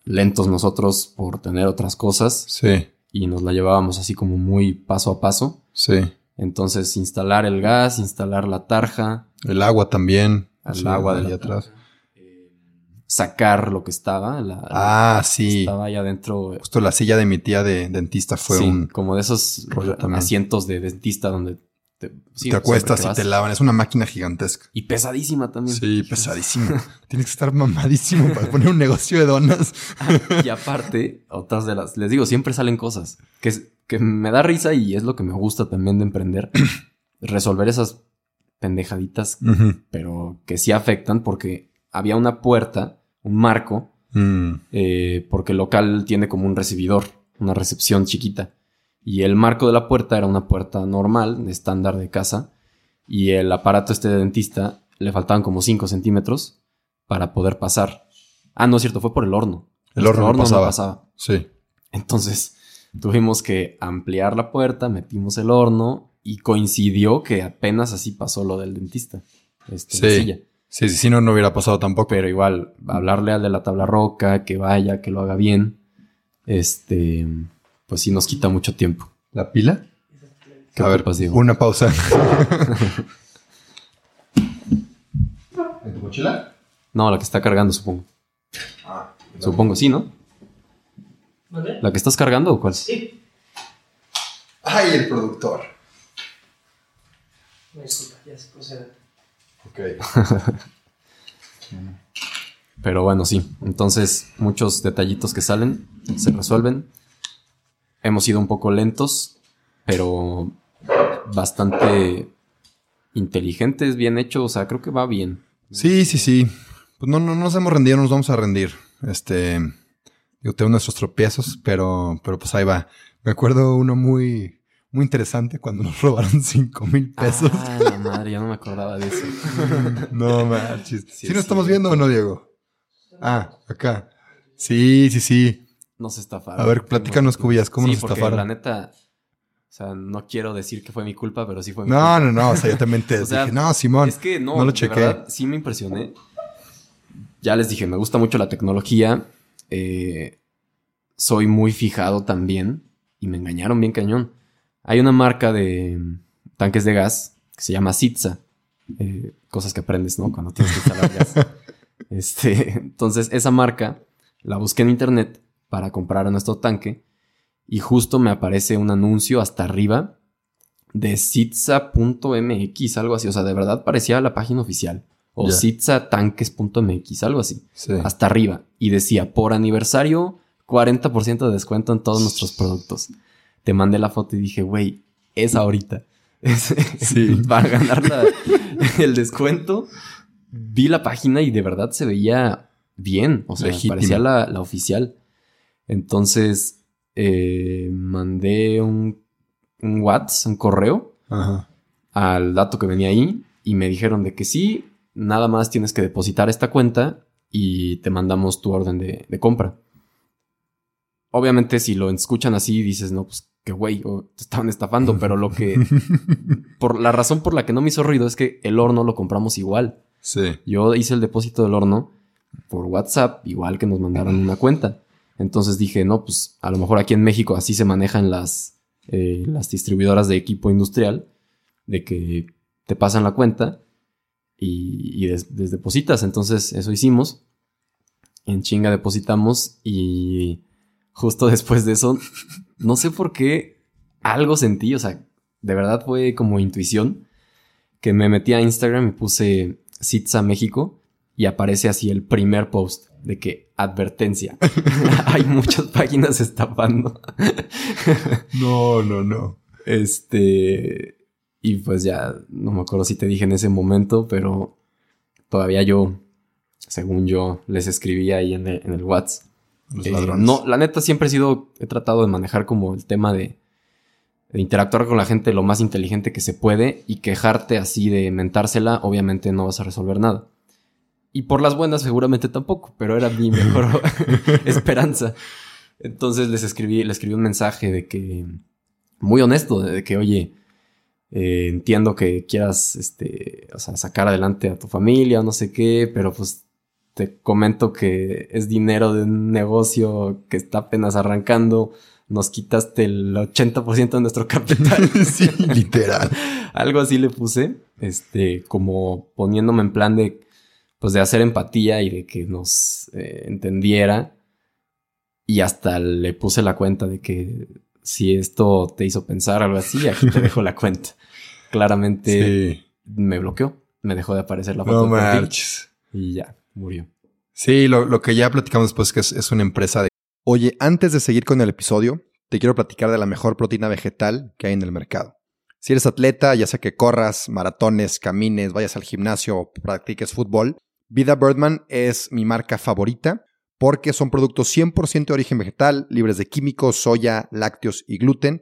lentos nosotros por tener otras cosas. Sí. Y nos la llevábamos así como muy paso a paso. Sí. Entonces, instalar el gas, instalar la tarja. El agua también. El agua de atrás. sacar lo que estaba. La, ah, sí. Estaba ahí adentro. Justo la silla de mi tía de dentista fue un. Como de esos asientos de dentista donde te, acuestas y te lavan. Es una máquina gigantesca. Y pesadísima también. Sí, pesadísima. Tienes que estar mamadísimo para poner un negocio de donas. y aparte, otras de las... Les digo, siempre salen cosas que, que me da risa y es lo que me gusta también de emprender. resolver esas pendejaditas, pero que sí afectan porque había una puerta, un marco, mm. eh, porque el local tiene como un recibidor, una recepción chiquita. Y el marco de la puerta era una puerta normal, estándar de casa. Y el aparato este de dentista le faltaban como 5 centímetros para poder pasar. Ah, no es cierto, fue por el horno. El horno, no pasaba. Sí. Entonces tuvimos que ampliar la puerta, metimos el horno y coincidió que apenas así pasó lo del dentista. Este, sí. Sí, sí, si no, no hubiera pasado tampoco. Pero igual, hablarle al de la tabla roca, que vaya, que lo haga bien. Este pues sí nos quita mucho tiempo. ¿La pila? A ver, una pausa. ¿En tu mochila? No, la que está cargando, supongo. Ah, supongo, sí, ¿no? ¿Vale? ¿La que estás cargando o cuál? Sí. Ay, el productor. Disculpa, ya se procede. Ok. Pero bueno, sí. Entonces, muchos detallitos que salen se resuelven. Hemos sido un poco lentos, pero bastante inteligentes, bien hecho. O sea, creo que va bien. Sí, sí, sí. Pues no, no, no nos hemos rendido, no nos vamos a rendir. Este. Digo, tengo nuestros tropiezos, pero, pero pues ahí va. Me acuerdo uno muy, muy interesante cuando nos robaron 5 mil pesos. Ah, la madre, ya no me acordaba de eso. no manches. Sí, ¿Sí, nos sí. estamos viendo o no, Diego? Ah, acá. Sí, sí, sí. Nos estafaron. A ver, platícanos, Cubías, ¿cómo Sí, nos porque estafaron? La neta, o sea, no quiero decir que fue mi culpa, pero sí fue mi No, culpa. no, no. O sea, yo también te O sea, dije, no, Simón. Es que no, no lo de chequé. verdad, sí me impresioné. Ya les dije, me gusta mucho la tecnología. Eh, soy muy fijado también. Y me engañaron bien cañón. Hay una marca de tanques de gas que se llama Sitza. Eh, cosas que aprendes, ¿no? Cuando tienes que instalar gas. Este, entonces, esa marca la busqué en internet para comprar nuestro tanque. Y justo me aparece un anuncio hasta arriba de sitza.mx, algo así. O sea, de verdad parecía la página oficial. O sitzatanques.mx, algo así. Sí. Hasta arriba. Y decía, por aniversario, 40% de descuento en todos nuestros productos. Te mandé la foto y dije, güey, es ahorita. Sí. Para ganar la- el descuento. Vi la página y de verdad se veía bien. O sea, Legítima. parecía la, la oficial. Entonces, eh, mandé un, un WhatsApp, un correo Ajá. al dato que venía ahí y me dijeron de que sí, nada más tienes que depositar esta cuenta y te mandamos tu orden de, de compra. Obviamente si lo escuchan así dices, no, pues qué güey, o te estaban estafando, pero lo que... por la razón por la que no me hizo ruido es que el horno lo compramos igual. Sí. Yo hice el depósito del horno por WhatsApp, igual que nos mandaron una cuenta. Entonces dije, no, pues a lo mejor aquí en México así se manejan las, eh, las distribuidoras de equipo industrial, de que te pasan la cuenta y, y des- des- depositas. Entonces eso hicimos. En chinga depositamos y justo después de eso, no sé por qué, algo sentí, o sea, de verdad fue como intuición, que me metí a Instagram y puse Sitza México y aparece así el primer post de que advertencia. Hay muchas páginas estafando. No, no, no. Este. Y pues ya, no me acuerdo si te dije en ese momento, pero todavía yo, según yo, les escribí ahí en el, en el WhatsApp. Los Eh, ladrones. no, la neta siempre he sido, he tratado de manejar como el tema de, de interactuar con la gente lo más inteligente que se puede y quejarte así de mentársela, obviamente no vas a resolver nada. Y por las buenas seguramente tampoco, pero era mi mejor esperanza. Entonces les escribí, le escribí un mensaje de que, muy honesto, de que, oye, eh, entiendo que quieras, este, o sea, sacar adelante a tu familia, no sé qué, pero pues te comento que es dinero de un negocio que está apenas arrancando. Nos quitaste el 80% de nuestro capital. sí, literal. Algo así le puse, este, como poniéndome en plan de, pues de hacer empatía y de que nos eh, entendiera. Y hasta le puse la cuenta de que si esto te hizo pensar algo así, aquí te dejo la cuenta. Claramente Sí. me bloqueó, me dejó de aparecer la foto No de y ya, murió. Sí, lo, lo que ya platicamos después es que es, es una empresa de... Oye, antes de seguir con el episodio, te quiero platicar de la mejor proteína vegetal que hay en el mercado. Si eres atleta, ya sea que corras, maratones, camines, vayas al gimnasio o practiques fútbol, Vida Birdman es mi marca favorita porque son productos 100% de origen vegetal, libres de químicos, soya, lácteos y gluten,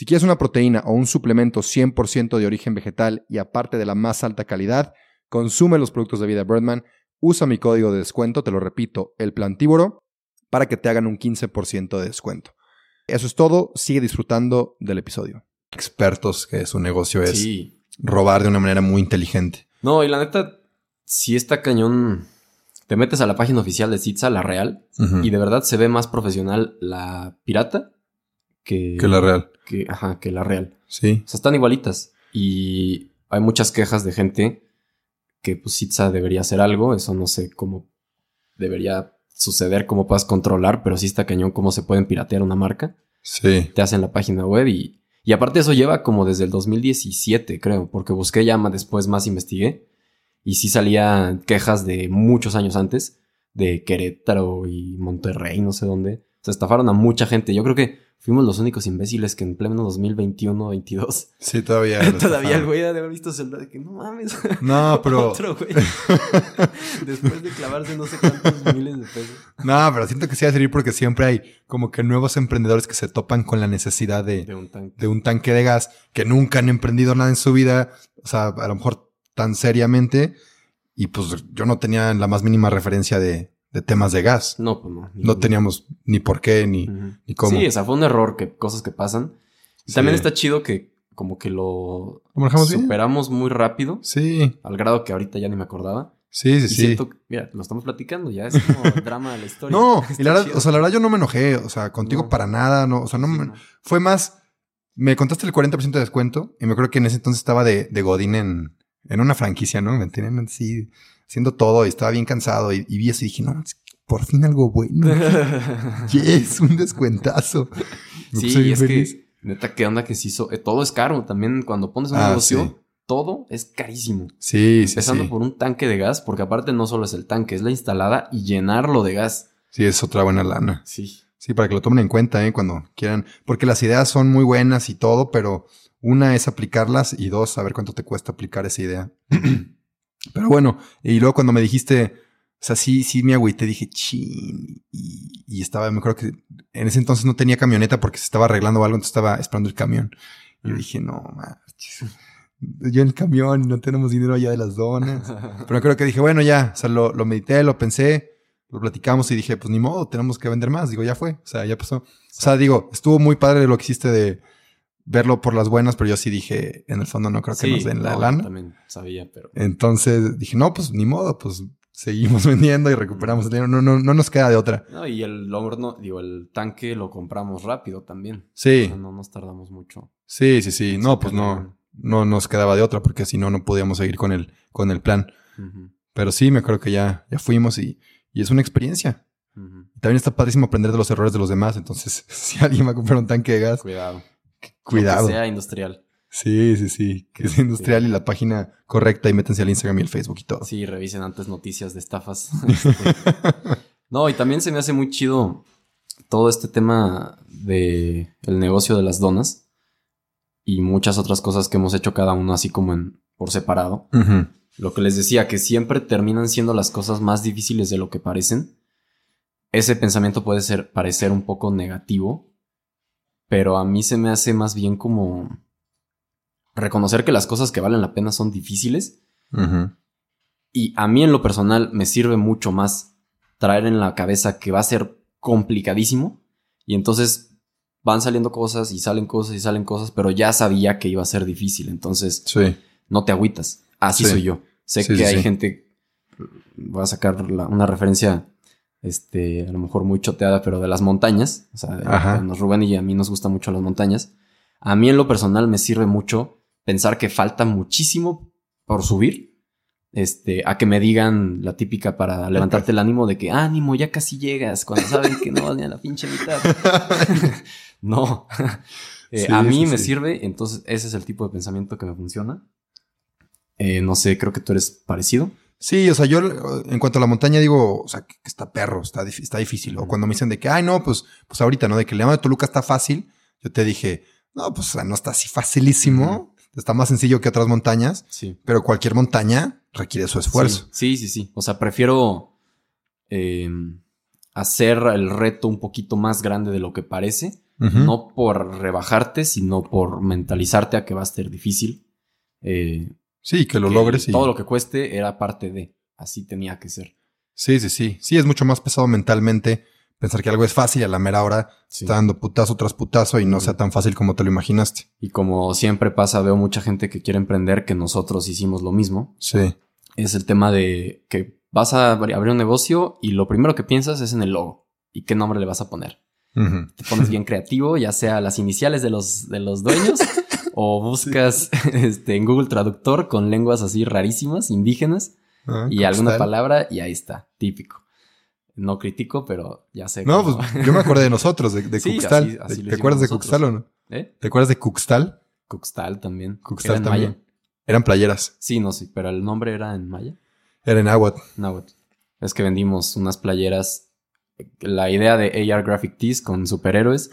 Si quieres una proteína o un suplemento 100% de origen vegetal y aparte de la más alta calidad, consume los productos de Vida Birdman, usa mi código de descuento, te lo repito, El Plantívoro, para que te hagan un 15% de descuento. Eso es todo. Sigue disfrutando del episodio. Expertos que su negocio es Sí. robar de una manera muy inteligente. No, y la neta, sí está cañón. Te metes a la página oficial de Sitza, la real, y de verdad se ve más profesional la pirata que, Que la real. que- ajá, que la real. Sí. O sea, están igualitas. Y hay muchas quejas de gente que pues Sitza debería hacer algo. Eso no sé cómo debería suceder, cómo puedas controlar, pero sí está cañón cómo se pueden piratear una marca. Sí. Te hacen la página web y, y aparte eso lleva como desde el 2017, creo, porque busqué ya más después, más investigué. Y sí salían quejas de muchos años antes, de Querétaro y Monterrey, no sé dónde. Se estafaron a mucha gente. Yo creo que fuimos los únicos imbéciles que en pleno 2021-22 Sí, todavía. Todavía el güey ha de haber visto de que no mames. No, pero. Otro güey. Después de clavarse no sé cuántos miles de pesos. No, pero siento que sí va a servir porque siempre hay como que nuevos emprendedores que se topan con la necesidad de, De un tanque. de un tanque de gas que nunca han emprendido nada en su vida, o sea, a lo mejor tan seriamente, y pues yo no tenía la más mínima referencia de, de temas de gas. No, pues no. No teníamos ni por qué, ni, ni cómo. Sí, o sea, fue un error, que cosas que pasan. Y Sí. también está chido que como que lo ¿Lo manejamos bien? superamos muy rápido, Sí, al grado que ahorita ya ni me acordaba. sí, sí, y sí. siento mira, lo estamos platicando, ya es como el drama de la historia. No, y Está la verdad, chido. o sea, la verdad yo no me enojé, o sea, contigo No. para nada, no, o sea, no Sí, me, no. fue más, me contaste el 40% de descuento y me acuerdo que en ese entonces estaba de, de Godín en, en una franquicia, ¿no? Me tenían así haciendo todo y estaba bien cansado y, y vi eso y dije, no, por fin algo bueno. yes, un descuentazo. Me sí, es feliz. que neta, ¿qué onda que se hizo? Eh, todo es caro. También cuando pones un Ah, negocio, sí. todo es carísimo. Sí, sí, Empezando sí. por un tanque de gas, porque aparte no solo es el tanque, es la instalada y llenarlo de gas. Sí, es otra buena lana. Sí. Sí, para que lo tomen en cuenta, ¿eh? Cuando quieran. Porque las ideas son muy buenas y todo, pero una es aplicarlas y dos, saber cuánto te cuesta aplicar esa idea. pero bueno, y luego cuando me dijiste, o sea, sí, sí me agüité, dije, chin. Y, y estaba, me acuerdo que en ese entonces no tenía camioneta porque se estaba arreglando algo, entonces estaba esperando el camión. Y yo dije, no, manches. Yo en el camión y no tenemos dinero allá de las donas. Pero creo que dije, bueno, ya, o sea, lo, lo medité, lo pensé, lo platicamos y dije, pues ni modo, tenemos que vender más. Digo, ya fue, o sea, ya pasó. O sea, digo, estuvo muy padre lo que hiciste de verlo por las buenas, pero yo sí dije, en el fondo no creo que Sí, nos den la no, lana. También sabía, pero. Entonces dije, no, pues ni modo, pues seguimos vendiendo y recuperamos el dinero. No, no, no nos queda de otra. No, y el horno, digo, el tanque lo compramos rápido también. O Sí, sea, no nos tardamos mucho. sí, sí, sí. No, pues no, no nos quedaba de otra porque si no, no podíamos seguir con el, con el plan. Pero sí, me acuerdo que ya, ya fuimos y, y es una experiencia. También está padrísimo aprender de los errores de los demás. Entonces, si alguien va a comprar un tanque de gas, Cuidado. Cuidado. Que sea industrial. Sí, sí, sí. Que es industrial y la página correcta y métanse al Instagram y el Facebook y todo. Sí, revisen antes noticias de estafas. Este, no, y también se me hace muy chido todo este tema de el negocio de las donas y muchas otras cosas que hemos hecho cada uno así como en por separado. Lo que les decía, que siempre terminan siendo las cosas más difíciles de lo que parecen. Ese pensamiento puede ser, parecer un poco negativo, pero a mí se me hace más bien como reconocer que las cosas que valen la pena son difíciles y a mí en lo personal me sirve mucho más traer en la cabeza que va a ser complicadísimo y entonces van saliendo cosas y salen cosas y salen cosas, pero ya sabía que iba a ser difícil, entonces Sí. no te agüitas. Así Sí. soy yo. Sé Sí, que hay gente, voy a sacar la- una referencia, este, a lo mejor muy choteada, pero de las montañas. O sea, Ajá. nos Rubén y a mí nos gustan mucho las montañas. A mí en lo personal me sirve mucho pensar que falta muchísimo por subir. Este, a que me digan la típica para levantarte el ánimo de que ánimo, ya casi llegas, cuando saben que no vas ni a la pinche mitad. no. Eh, Sí, a mí me sí. sirve, entonces ese es el tipo de pensamiento que me funciona. Eh, no sé, creo que tú eres parecido. Sí, o sea, yo en cuanto a la montaña digo, o sea, que está perro, está, está difícil. O cuando me dicen de que, ay, no, pues, pues ahorita, ¿no? De que el llama de Toluca está fácil, yo te dije, no, pues o sea, no está así facilísimo, está más sencillo que otras montañas, Sí. pero cualquier montaña requiere su esfuerzo. Sí, sí, sí. O sea, prefiero eh, hacer el reto un poquito más grande de lo que parece. No por rebajarte, sino por mentalizarte a que va a ser difícil. Eh, Sí, que lo que logres y... Todo lo que cueste era parte de. Así tenía que ser. Sí, sí, sí. Sí, es mucho más pesado mentalmente pensar que algo es fácil y a la mera hora Sí. está dando putazo tras putazo y no sea tan fácil como te lo imaginaste. Y como siempre pasa, veo mucha gente que quiere emprender que nosotros hicimos lo mismo. Sí. Es el tema de que vas a abri- abrir un negocio y lo primero que piensas es en el logo. ¿Y qué nombre le vas a poner? Te pones bien creativo, ya sea las iniciales de los, de los dueños o buscas este, en Google Traductor con lenguas así rarísimas, indígenas Ah, y alguna palabra y ahí está, típico. No critico, pero ya sé. No, cómo- pues yo me acordé de nosotros, de, de Sí, Cuxtal. así- así ¿Te- lo ¿Te acuerdas de Cuxtal o no? ¿Eh? ¿Te acuerdas de Cuxtal? Cuxtal también. Cuxtal ¿Era en también. maya? Eran playeras. Sí, no, sí, pero el nombre era en maya. Era en Aguat. Náhuatl. Es que vendimos unas playeras. La idea de AR Graphic Tees con superhéroes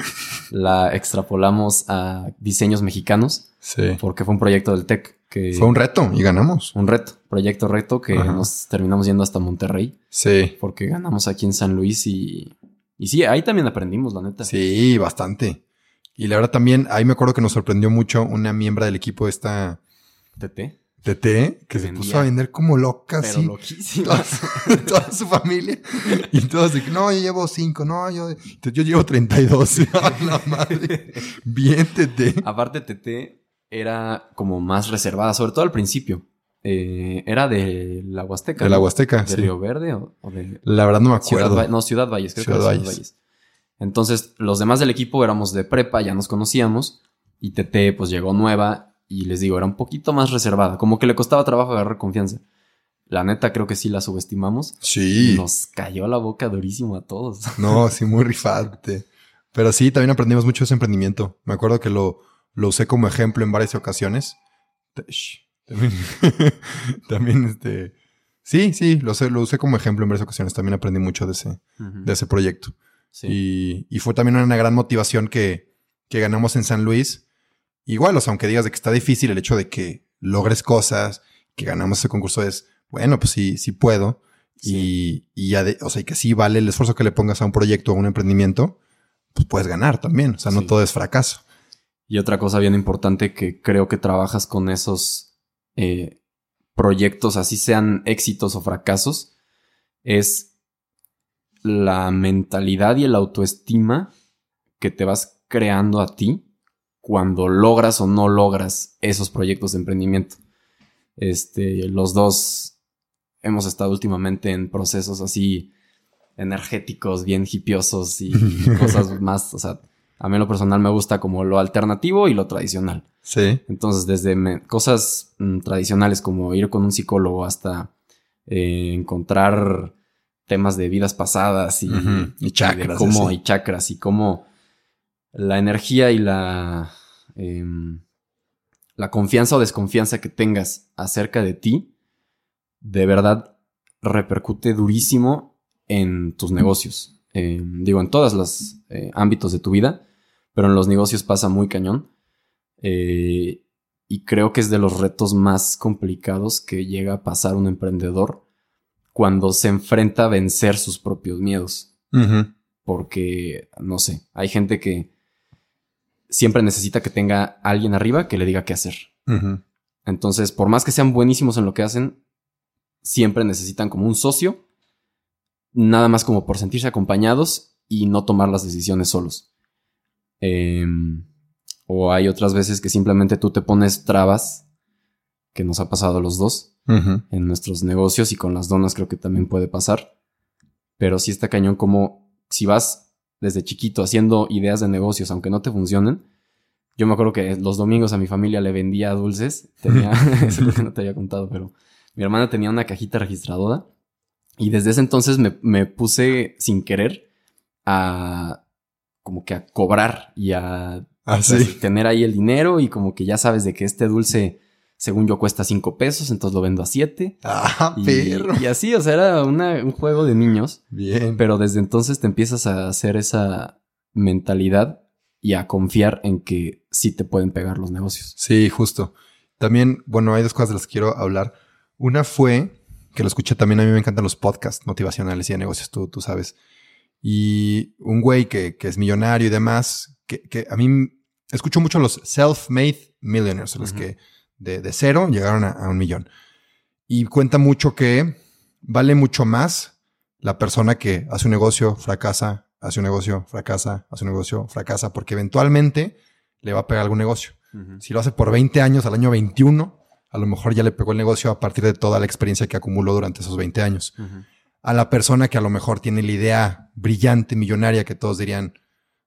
la extrapolamos a diseños mexicanos Sí. porque fue un proyecto del TEC que Fue un reto y ganamos. un reto, proyecto reto que Ajá. nos terminamos yendo hasta Monterrey Sí. porque ganamos aquí en San Luis y y sí, ahí también aprendimos, la neta. Sí, bastante. Y la verdad también, ahí me acuerdo que nos sorprendió mucho una miembro del equipo, esta TT, TT, que Que se vendía. puso a vender como loca, pero así. Toda su, toda su familia. Y todos de no, yo llevo cinco, no, yo, yo llevo 32. A la madre. Bien, TT. Aparte, TT era como más reservada, sobre todo al principio. Eh, era de la Huasteca. De la ¿no? Huasteca, ¿De sí. Río Verde o, o de La verdad no me Ciudad acuerdo. Valles? No, Ciudad Valles, creo Ciudad que era Valles. Ciudad Valles. Entonces, los demás del equipo éramos de prepa, ya nos conocíamos. Y TT, pues llegó nueva. Y les digo, era un poquito más reservada. Como que le costaba trabajo agarrar confianza. La neta, creo que sí la subestimamos. Sí. Nos cayó la boca durísimo a todos. No, sí, muy rifante. Pero sí, también aprendimos mucho de ese emprendimiento. Me acuerdo que lo, lo usé como ejemplo en varias ocasiones. También, también, este... Sí, sí, lo, sé- lo usé como ejemplo en varias ocasiones. También aprendí mucho de ese, de ese proyecto. Sí. Y, y fue también una gran motivación que, que ganamos en San Luis. Igual, o sea, aunque digas de que está difícil el hecho de que logres cosas, que ganamos ese concurso es, bueno, pues sí, sí puedo. Y, y ya de, o sea, y que sí vale el esfuerzo que le pongas a un proyecto o a un emprendimiento, pues puedes ganar también. O sea, no Sí. todo es fracaso. Y otra cosa bien importante que creo que trabajas con esos eh, proyectos, así sean éxitos o fracasos, es la mentalidad y el autoestima que te vas creando a ti cuando logras o no logras esos proyectos de emprendimiento. Este, los dos hemos estado últimamente en procesos así energéticos, bien hipiosos y cosas más, o sea, a mí en lo personal me gusta como lo alternativo y lo tradicional. Sí. Entonces, desde me- cosas mm, tradicionales como ir con un psicólogo hasta eh, encontrar temas de vidas pasadas y, chakras, cómo, y chakras y cómo la energía y la, em, la confianza o desconfianza que tengas acerca de ti, de verdad repercute durísimo en tus negocios. Em, digo, en todos los eh, ámbitos de tu vida, pero en los negocios pasa muy cañón. Eh, y creo que es de los retos más complicados que llega a pasar un emprendedor cuando se enfrenta a vencer sus propios miedos. Porque, no sé, hay gente que siempre necesita que tenga alguien arriba que le diga qué hacer. Entonces, por más que sean buenísimos en lo que hacen, siempre necesitan como un socio, nada más como por sentirse acompañados y no tomar las decisiones solos. Em, o hay otras veces que simplemente tú te pones trabas, que nos ha pasado a los dos en nuestros negocios y con las donas creo que también puede pasar. Pero sí está cañón como si vas desde chiquito haciendo ideas de negocios, aunque no te funcionen. Yo me acuerdo que los domingos a mi familia le vendía dulces. Tenía, eso es lo que no te había contado, pero mi hermana tenía una cajita registradora y desde ese entonces me, me puse sin querer a como que a cobrar y a Ah, sí. tener ahí el dinero y como que ya sabes de que este dulce, según yo, cuesta cinco pesos, entonces lo vendo a siete. Ah, Y, perro. y así, o sea, era una- un juego de niños, Bien. pero desde entonces te empiezas a hacer esa mentalidad y a confiar en que sí te pueden pegar los negocios. Sí, justo. También, bueno, hay dos cosas de las que quiero hablar. Una fue que lo escuché también, a mí me encantan los podcasts motivacionales y de negocios, tú, tú sabes. Y un güey que, que es millonario y demás, que, que a mí escucho mucho los self-made millionaires, los que de, de cero llegaron a, a un millón. Y cuenta mucho que vale mucho más la persona que hace un negocio, fracasa hace un negocio, fracasa, hace un negocio, fracasa, porque eventualmente le va a pegar algún negocio. Si lo hace por 20 años, al año 21, a lo mejor ya le pegó el negocio a partir de toda la experiencia que acumuló durante esos 20 años. A la persona que a lo mejor tiene la idea brillante, millonaria, que todos dirían,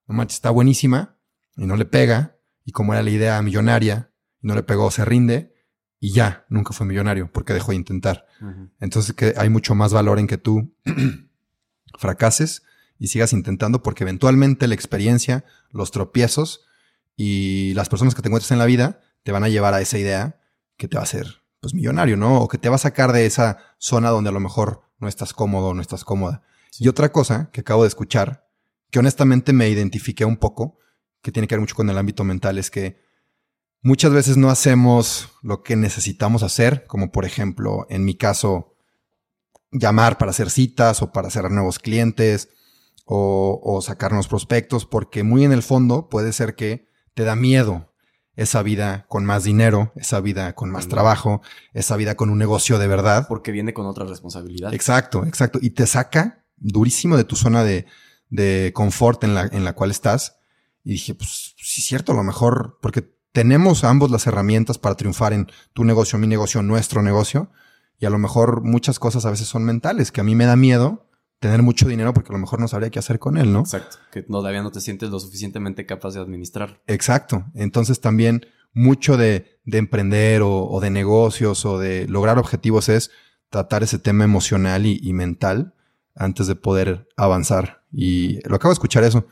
no manches, está buenísima, y no le pega, y como era la idea millonaria, no le pegó, se rinde, y ya, nunca fue millonario, porque dejó de intentar. Entonces que hay mucho más valor en que tú fracases y sigas intentando, porque eventualmente la experiencia, los tropiezos y las personas que te encuentres en la vida te van a llevar a esa idea que te va a hacer pues millonario, ¿no? O que te va a sacar de esa zona donde a lo mejor no estás cómodo no estás cómoda. Y otra cosa que acabo de escuchar, que honestamente me identifiqué un poco, que tiene que ver mucho con el ámbito mental, es que muchas veces no hacemos lo que necesitamos hacer, como por ejemplo, en mi caso, llamar para hacer citas o para hacer nuevos clientes o, o sacarnos prospectos, porque muy en el fondo puede ser que te da miedo esa vida con más dinero, esa vida con más trabajo, esa vida con un negocio de verdad. Porque viene con otra responsabilidad. Exacto, exacto. Y te saca durísimo de tu zona de, de confort en la, en la cual estás. Y dije, pues sí es cierto, a lo mejor, porque tenemos ambos las herramientas para triunfar en tu negocio, mi negocio, nuestro negocio. Y a lo mejor muchas cosas a veces son mentales, que a mí me da miedo tener mucho dinero porque a lo mejor no sabría qué hacer con él, ¿no? Exacto, que todavía no te sientes lo suficientemente capaz de administrar. Exacto, entonces también mucho de, de emprender o, o, de negocios o de lograr objetivos es tratar ese tema emocional y, y, mental antes de poder avanzar. Y lo acabo de escuchar eso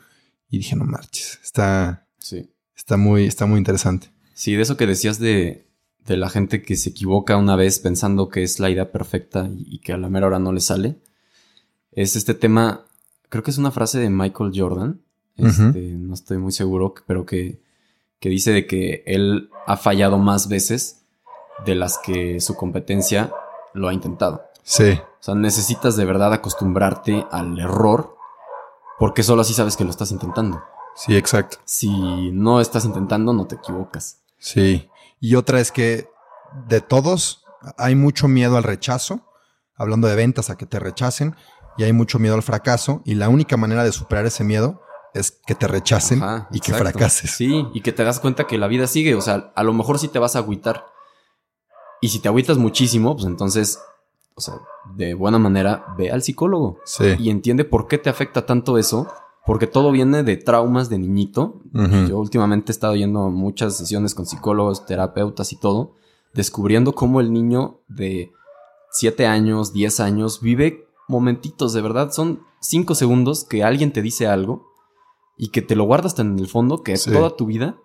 y dije, no marches, está, sí. Está, muy, está muy interesante. Sí, de eso que decías de, de la gente que se equivoca una vez pensando que es la idea perfecta y, que a la mera hora no le sale es este tema, creo que es una frase de Michael Jordan, este, uh -huh. no estoy muy seguro, pero que, que dice de que él ha fallado más veces de las que su competencia lo ha intentado. Sí. O sea, necesitas de verdad acostumbrarte al error porque solo así sabes que lo estás intentando. Sí, exacto. Si no estás intentando, no te equivocas. Sí. Y otra es que de todos hay mucho miedo al rechazo, hablando de ventas, a que te rechacen, y hay mucho miedo al fracaso y la única manera de superar ese miedo es que te rechacen Ajá, y exacto. que fracases. Sí, y que te das cuenta que la vida sigue, o sea, a lo mejor sí te vas a agüitar. Y si te agüitas muchísimo, pues entonces, o sea, de buena manera, ve al psicólogo. Sí. Y entiende por qué te afecta tanto eso, porque todo viene de traumas de niñito. Uh -huh. Yo últimamente he estado yendo a muchas sesiones con psicólogos, terapeutas y todo, descubriendo cómo el niño de 7 años, 10 años vive momentitos, de verdad, son cinco segundos que alguien te dice algo y que te lo guardas tan en el fondo que sí. toda tu vida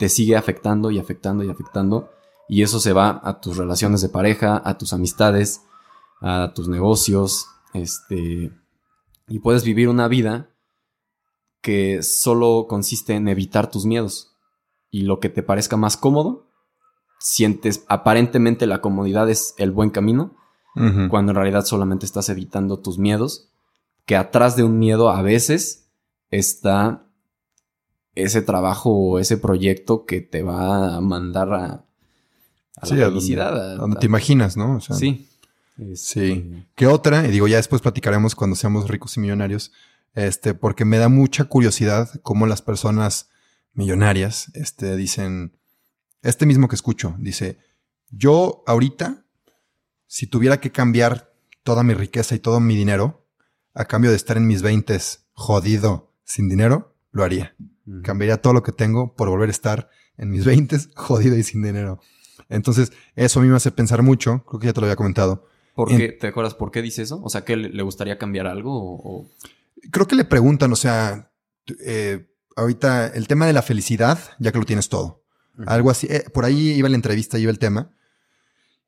te sigue afectando y afectando y afectando. Y eso se va a tus relaciones de pareja, a tus amistades, a tus negocios, este... Y puedes vivir una vida que solo consiste en evitar tus miedos. Y lo que te parezca más cómodo, sientes aparentemente la comodidad es el buen camino, Uh -huh. Cuando en realidad solamente estás evitando tus miedos. Que atrás de un miedo a veces está ese trabajo o ese proyecto que te va a mandar a, a sí, la felicidad. A a donde, te imaginas, ¿no? O sea, sí. Sí. ¿Qué otra? Y digo, ya después platicaremos cuando seamos ricos y millonarios. Este, porque me da mucha curiosidad cómo las personas millonarias, este, dicen, este mismo que escucho, dice, yo ahorita si tuviera que cambiar toda mi riqueza y todo mi dinero a cambio de estar en mis veintes jodido sin dinero, lo haría. Cambiaría todo lo que tengo por volver a estar en mis veintes jodido y sin dinero. Entonces, eso a mí me hace pensar mucho, creo que ya te lo había comentado. ¿Por qué? ¿Te acuerdas por qué dice eso? O sea, ¿que le gustaría cambiar algo? O... Creo que le preguntan, o sea, eh, ahorita el tema de la felicidad, ya que lo tienes todo. Uh -huh. Algo así, eh, por ahí iba la entrevista, iba el tema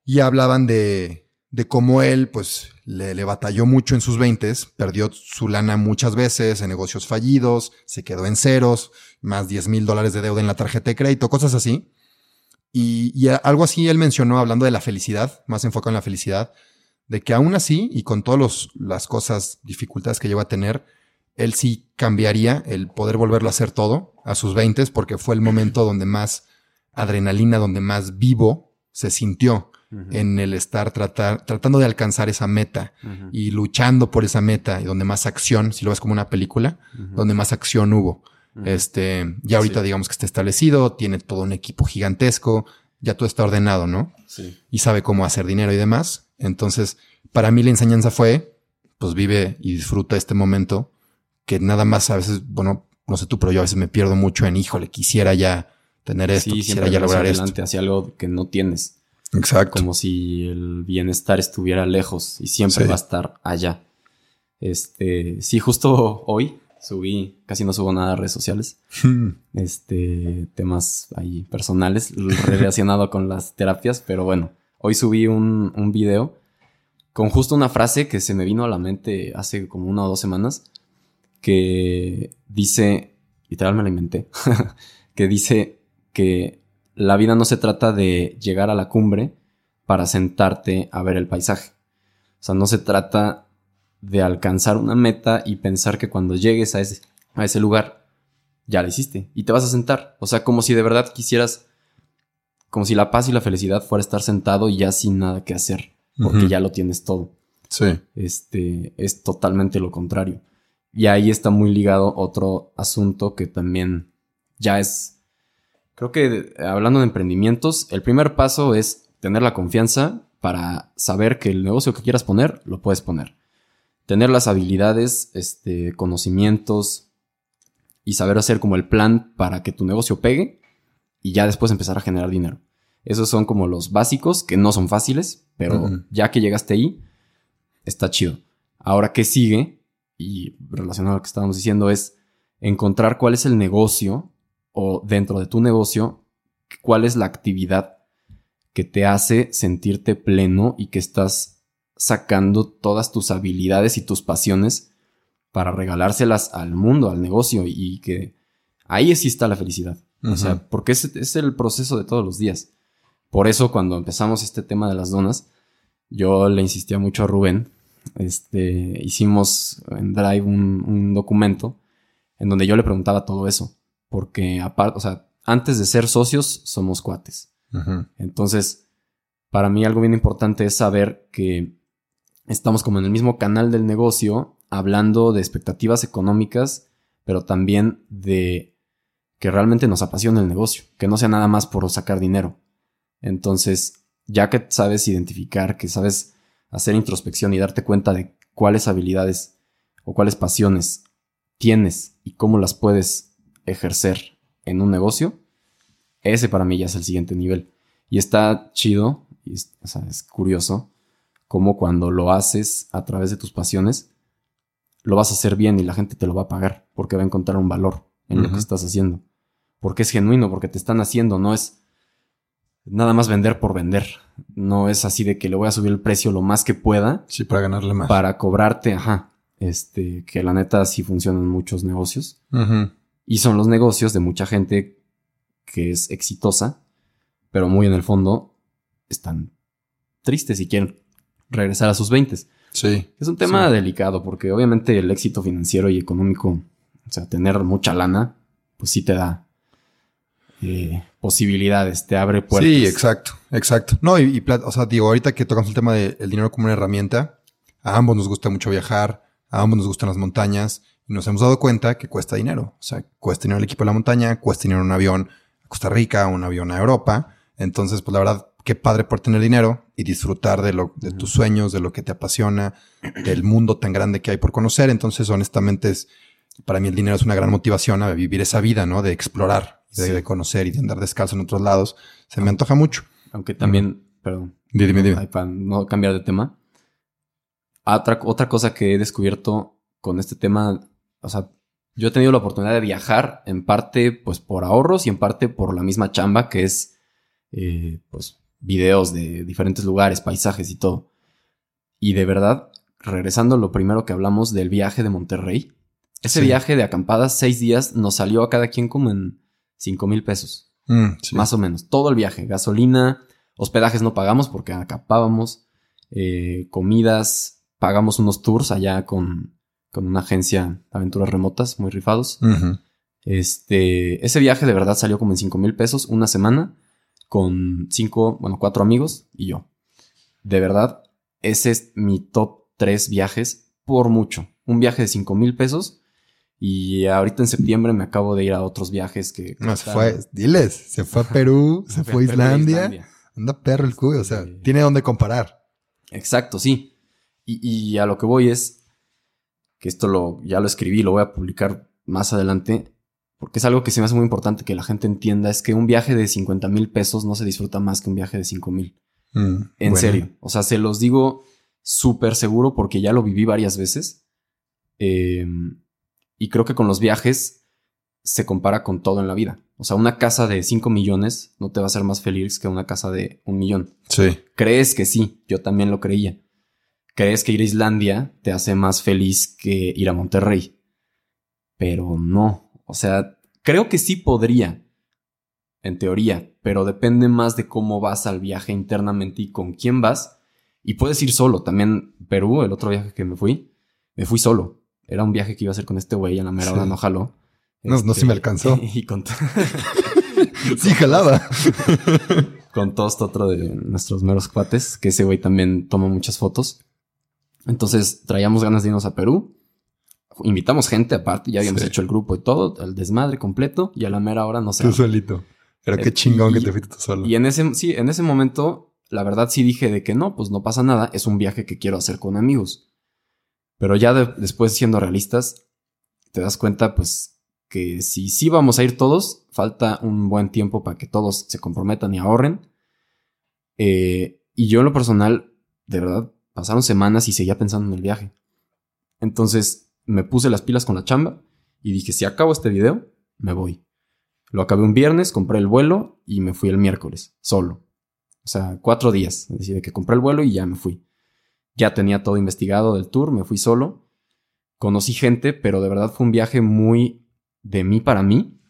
y hablaban de, de cómo él, pues, le, le batalló mucho en sus veintes, perdió su lana muchas veces en negocios fallidos, se quedó en ceros, más 10 mil dólares de deuda en la tarjeta de crédito, cosas así. Y, y, algo así él mencionó hablando de la felicidad, más enfocado en la felicidad, de que aún así, y con todas las cosas, dificultades que lleva a tener, él sí cambiaría el poder volverlo a hacer todo a sus veintes, porque fue el momento donde más adrenalina, donde más vivo se sintió en el estar tratar, tratando de alcanzar esa meta y luchando por esa meta y donde más acción, si lo ves como una película, donde más acción hubo. Este, ya ahorita digamos que está establecido, tiene todo un equipo gigantesco, ya todo está ordenado, ¿no? Sí. Y sabe cómo hacer dinero y demás. Entonces, para mí la enseñanza fue, pues vive y disfruta este momento, que nada más a veces, bueno, no sé tú, pero yo a veces me pierdo mucho en, híjole, quisiera ya tener esto, Sí, quisiera ya lograr adelante esto. hacia algo que no tienes. Exacto. Como si el bienestar estuviera lejos y siempre Sí. va a estar allá. Este, sí, justo hoy subí, casi no subo nada a redes sociales. Este, temas ahí personales relacionado con las terapias, pero bueno, hoy subí un, un video con justo una frase que se me vino a la mente hace como una o dos semanas, que dice, literal me la inventé, que dice que la vida no se trata de llegar a la cumbre para sentarte a ver el paisaje. O sea, no se trata de alcanzar una meta y pensar que cuando llegues a ese, a ese lugar, ya la hiciste y te vas a sentar. O sea, como si de verdad quisieras, como si la paz y la felicidad fuera estar sentado y ya sin nada que hacer, porque ya lo tienes todo. Sí. Este es totalmente lo contrario. Y ahí está muy ligado otro asunto que también ya es. Creo que hablando de emprendimientos, el primer paso es tener la confianza para saber que el negocio que quieras poner, lo puedes poner. Tener las habilidades, este, conocimientos y saber hacer como el plan para que tu negocio pegue y ya después empezar a generar dinero. Esos son como los básicos que no son fáciles, pero ya que llegaste ahí, está chido. Ahora, ¿qué sigue? Y relacionado a lo que estábamos diciendo es encontrar cuál es el negocio o dentro de tu negocio, cuál es la actividad que te hace sentirte pleno y que estás sacando todas tus habilidades y tus pasiones para regalárselas al mundo, al negocio y que ahí sí está la felicidad. O sea, porque es, es el proceso de todos los días. Por eso cuando empezamos este tema de las donas, yo le insistía mucho a Rubén. Este, hicimos en Drive un, un documento en donde yo le preguntaba todo eso. Porque aparte, o sea, antes de ser socios, somos cuates. Entonces, para mí algo bien importante es saber que estamos como en el mismo canal del negocio, hablando de expectativas económicas, pero también de que realmente nos apasiona el negocio, que no sea nada más por sacar dinero. Entonces, ya que sabes identificar, que sabes hacer introspección y darte cuenta de cuáles habilidades o cuáles pasiones tienes y cómo las puedes ejercer en un negocio, ese para mí ya es el siguiente nivel. Y está chido, y es, o sea, es curioso, cómo cuando lo haces a través de tus pasiones, lo vas a hacer bien y la gente te lo va a pagar, porque va a encontrar un valor en lo que estás haciendo. Porque es genuino, porque te están haciendo, no es nada más vender por vender. No es así de que le voy a subir el precio lo más que pueda Sí, para ganarle más. para cobrarte, ajá. Este, que la neta sí funcionan muchos negocios. Y son los negocios de mucha gente que es exitosa, pero muy en el fondo están tristes y quieren regresar a sus 20. Sí. Es un tema Sí. delicado porque obviamente el éxito financiero y económico, o sea, tener mucha lana, pues sí te da eh, posibilidades, te abre puertas. Sí, exacto, exacto. No, y, y o sea, digo, ahorita que tocamos el tema del dinero como una herramienta, a ambos nos gusta mucho viajar, a ambos nos gustan las montañas, y nos hemos dado cuenta que cuesta dinero. O sea, cuesta dinero el equipo de la montaña, cuesta dinero un avión a Costa Rica, un avión a Europa. Entonces, pues la verdad, qué padre por tener dinero y disfrutar de lo, de tus sueños, de lo que te apasiona, del mundo tan grande que hay por conocer. Entonces, honestamente, es, para mí el dinero es una gran motivación a vivir esa vida, ¿no? De explorar, de, Sí. de conocer y de andar descalzo en otros lados. Se me antoja mucho. Aunque también, perdón, Dime, dime. Ay, para no cambiar de tema. Otra, otra cosa que he descubierto con este tema, o sea, yo he tenido la oportunidad de viajar en parte pues por ahorros y en parte por la misma chamba que es eh, pues videos de diferentes lugares, paisajes y todo. Y de verdad, regresando a lo primero que hablamos del viaje de Monterrey, ese Sí. viaje de acampadas seis días nos salió a cada quien como en cinco mil pesos. Mm, sí. Más o menos. Todo el viaje. Gasolina, hospedajes no pagamos porque acampábamos. eh, comidas, pagamos unos tours allá con, con una agencia de aventuras remotas, muy rifados. Este, ese viaje de verdad salió como en 5 mil pesos una semana con cinco, bueno, cuatro amigos y yo. de verdad, ese es mi top 3 viajes por mucho. Un viaje de 5 mil pesos. Y ahorita en septiembre me acabo de ir a otros viajes que... No, se fue, diles, se fue a Perú, se, fue a Islandia. Anda perro el cuyo, o sea, tiene donde comparar. Exacto, sí. Y, y, a lo que voy es que esto lo, ya lo escribí, lo voy a publicar más adelante, porque es algo que se me hace muy importante que la gente entienda, es que un viaje de 50 mil pesos no se disfruta más que un viaje de 5 mil. Mm, en serio. O sea, se los digo súper seguro porque ya lo viví varias veces. Em, y creo que con los viajes se compara con todo en la vida. O sea, una casa de 5 millones no te va a hacer más feliz que una casa de un millón. Sí. Crees que sí, yo también lo creía. Crees que ir a Islandia te hace más feliz que ir a Monterrey. Pero no. O sea, creo que sí podría, en teoría, pero depende más de cómo vas al viaje internamente y con quién vas. Y puedes ir solo. También Perú, el otro viaje que me fui, me fui solo. Era un viaje que iba a hacer con este güey, a la mera hora no jaló. No, no, si me este, alcanzó. Y con sí, jalaba. con todo esto otro de nuestros meros cuates, que ese güey también toma muchas fotos. Entonces traíamos ganas de irnos a Perú. Invitamos gente aparte, ya habíamos hecho el grupo y todo, el desmadre completo, y a la mera hora no sé. Tú solito. Pero qué eh, chingón que te fuiste tú solo. Y en ese, sí, en ese momento, la verdad sí dije de que no, pues no pasa nada, es un viaje que quiero hacer con amigos. Pero ya después siendo realistas, te das cuenta pues que si sí vamos a ir todos, falta un buen tiempo para que todos se comprometan y ahorren. Eh, y yo en lo personal, de verdad, pasaron semanas y seguía pensando en el viaje. Entonces me puse las pilas con la chamba y dije, si acabo este video, me voy. Lo acabé un viernes, compré el vuelo y me fui el miércoles, solo. O sea, cuatro días. Decidí que compré el vuelo y ya me fui. Ya tenía todo investigado del tour, me fui solo. Conocí gente, pero de verdad fue un viaje muy de mí para mí.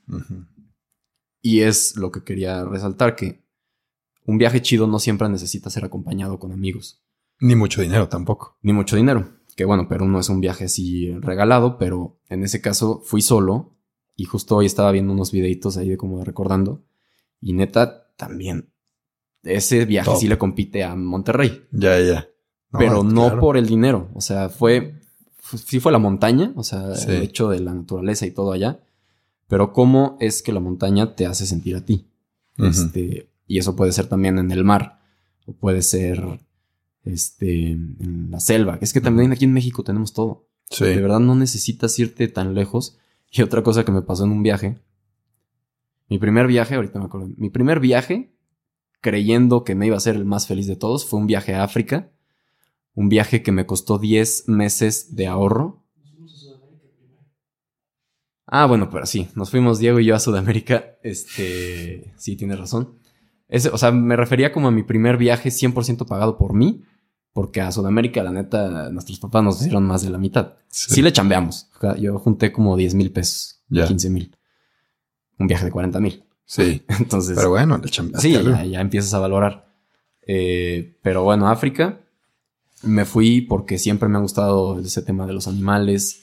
Y es lo que quería resaltar, que un viaje chido no siempre necesita ser acompañado con amigos. Ni mucho dinero tampoco. Ni mucho dinero. Que bueno, pero no es un viaje así regalado, pero en ese caso fui solo y justo hoy estaba viendo unos videitos ahí de como recordando. Y neta, también. Ese viaje sí le compite a Monterrey. Ya, ya. Pero no por el dinero. O sea, fue. Sí fue la montaña, o sea, el hecho de la naturaleza y todo allá. Pero cómo es que la montaña te hace sentir a ti. Este. Y eso puede ser también en el mar. O puede ser. Este. En la selva. Es que también aquí en México tenemos todo. De verdad no necesitas irte tan lejos y otra cosa que me pasó en un viaje. Mi primer viaje, ahorita me acuerdo. Mi primer viaje, creyendo que me iba a ser el más feliz de todos, fue un viaje a África. Un viaje que me costó 10 meses de ahorro. Ah, bueno, pero sí, nos fuimos Diego y yo a Sudamérica. Este, sí, tienes razón. Ese, o sea, me refería como a mi primer viaje 100% pagado por mí porque a Sudamérica, la neta, nuestros papás nos hicieron más de la mitad. Sí, le chambeamos. Yo junté como 10 mil pesos, 15 mil. Un viaje de 40 mil. Sí. Entonces. Pero bueno, le chambeaste. Sí, ya, empiezas a valorar. Eh, pero bueno, África. Me fui porque siempre me ha gustado ese tema de los animales.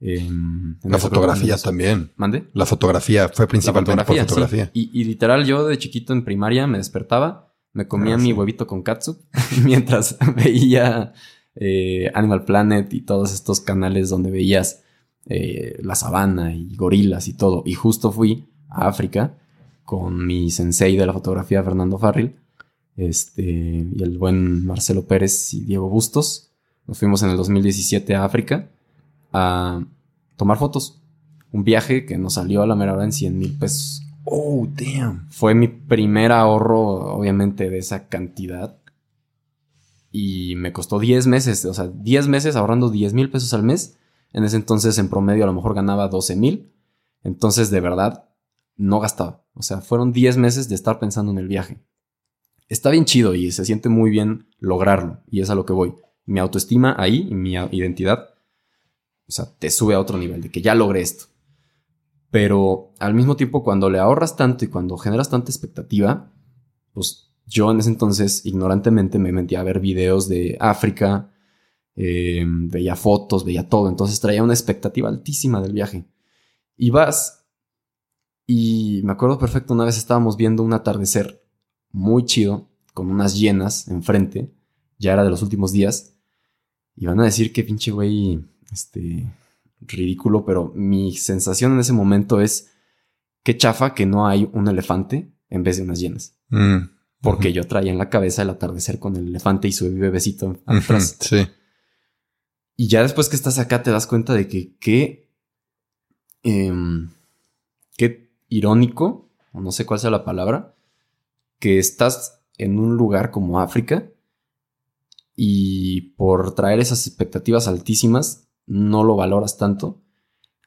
Em, la fotografía también. ¿Mande? La fotografía fue principalmente por fotografía. Y, y literal, yo de chiquito en primaria me despertaba me comía ah, mi huevito con katsu mientras veía eh, Animal Planet y todos estos canales donde veías eh, la sabana y gorilas y todo. Y justo fui a África con mi sensei de la fotografía, Fernando Farril, este, y el buen Marcelo Pérez y Diego Bustos. Nos fuimos en el 2017 a África a tomar fotos. Un viaje que nos salió a la mera hora en 100 mil pesos. Oh, damn. Fue mi primer ahorro, obviamente, de esa cantidad. Y me costó 10 meses, o sea, 10 meses ahorrando 10 mil pesos al mes. En ese entonces, en promedio, a lo mejor ganaba 12 mil. Entonces, de verdad, no gastaba. O sea, fueron 10 meses de estar pensando en el viaje. Está bien chido y se siente muy bien lograrlo. Y es a lo que voy. Mi autoestima ahí mi identidad, o sea, te sube a otro nivel de que ya logré esto. Pero al mismo tiempo, cuando le ahorras tanto y cuando generas tanta expectativa, pues yo en ese entonces ignorantemente me metí a ver videos de África, em, veía fotos, veía todo, entonces traía una expectativa altísima del viaje. Y vas, y me acuerdo perfecto, una vez estábamos viendo un atardecer muy chido, con unas llenas enfrente, ya era de los últimos días. Y van a decir que pinche güey, este, ridículo, pero mi sensación en ese momento es qué chafa que no hay un elefante en vez de unas llenas. Mm, Porque yo traía en la cabeza el atardecer con el elefante y su bebecito atrás. Sí. Y ya después que estás acá te das cuenta de que qué, em, qué irónico, o no sé cuál sea la palabra, que estás en un lugar como África y por traer esas expectativas altísimas no lo valoras tanto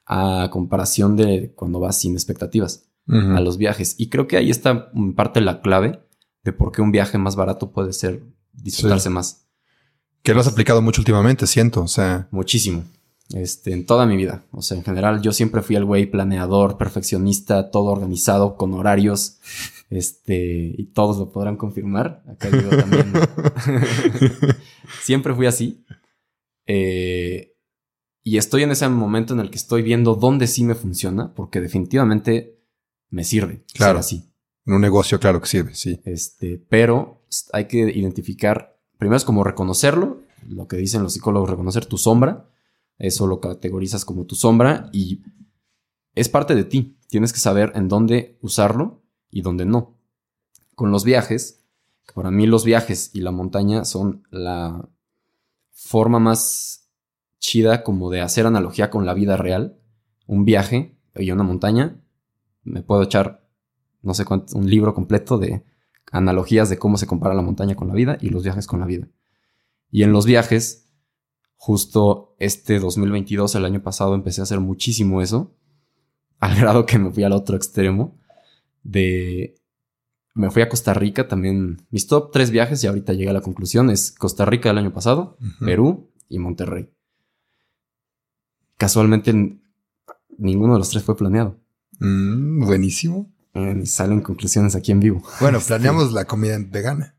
a comparación de cuando vas sin expectativas a los viajes. Y creo que ahí está en parte la clave de por qué un viaje más barato puede ser disfrutarse más. Que lo has aplicado mucho últimamente, siento. O sea, Muchísimo. Este, en toda mi vida. O sea, en general, yo siempre fui el güey planeador, perfeccionista, todo organizado, con horarios. Este, y todos lo podrán confirmar. Acá digo también. siempre fui así. Eh, y estoy en ese momento en el que estoy viendo dónde sí me funciona, porque definitivamente me sirve. ser Claro. así. en un negocio, claro que sirve, sí. Este, pero hay que identificar, primero es como reconocerlo, lo que dicen los psicólogos, reconocer tu sombra, eso lo categorizas como tu sombra y es parte de ti, tienes que saber en dónde usarlo y dónde no. Con los viajes, para mí los viajes y la montaña son la forma más chida como de hacer analogía con la vida real, un viaje y una montaña, me puedo echar no sé cuánto, un libro completo de analogías de cómo se compara la montaña con la vida y los viajes con la vida. Y en los viajes, justo este 2022, el año pasado, empecé a hacer muchísimo eso, al grado que me fui al otro extremo de... Me fui a Costa Rica también. Mis top tres viajes, y ahorita llegué a la conclusión, es Costa Rica el año pasado. Perú y Monterrey. Casualmente, ninguno de los tres fue planeado. Mm, buenísimo. Eh, salen conclusiones aquí en vivo. Bueno, planeamos la comida vegana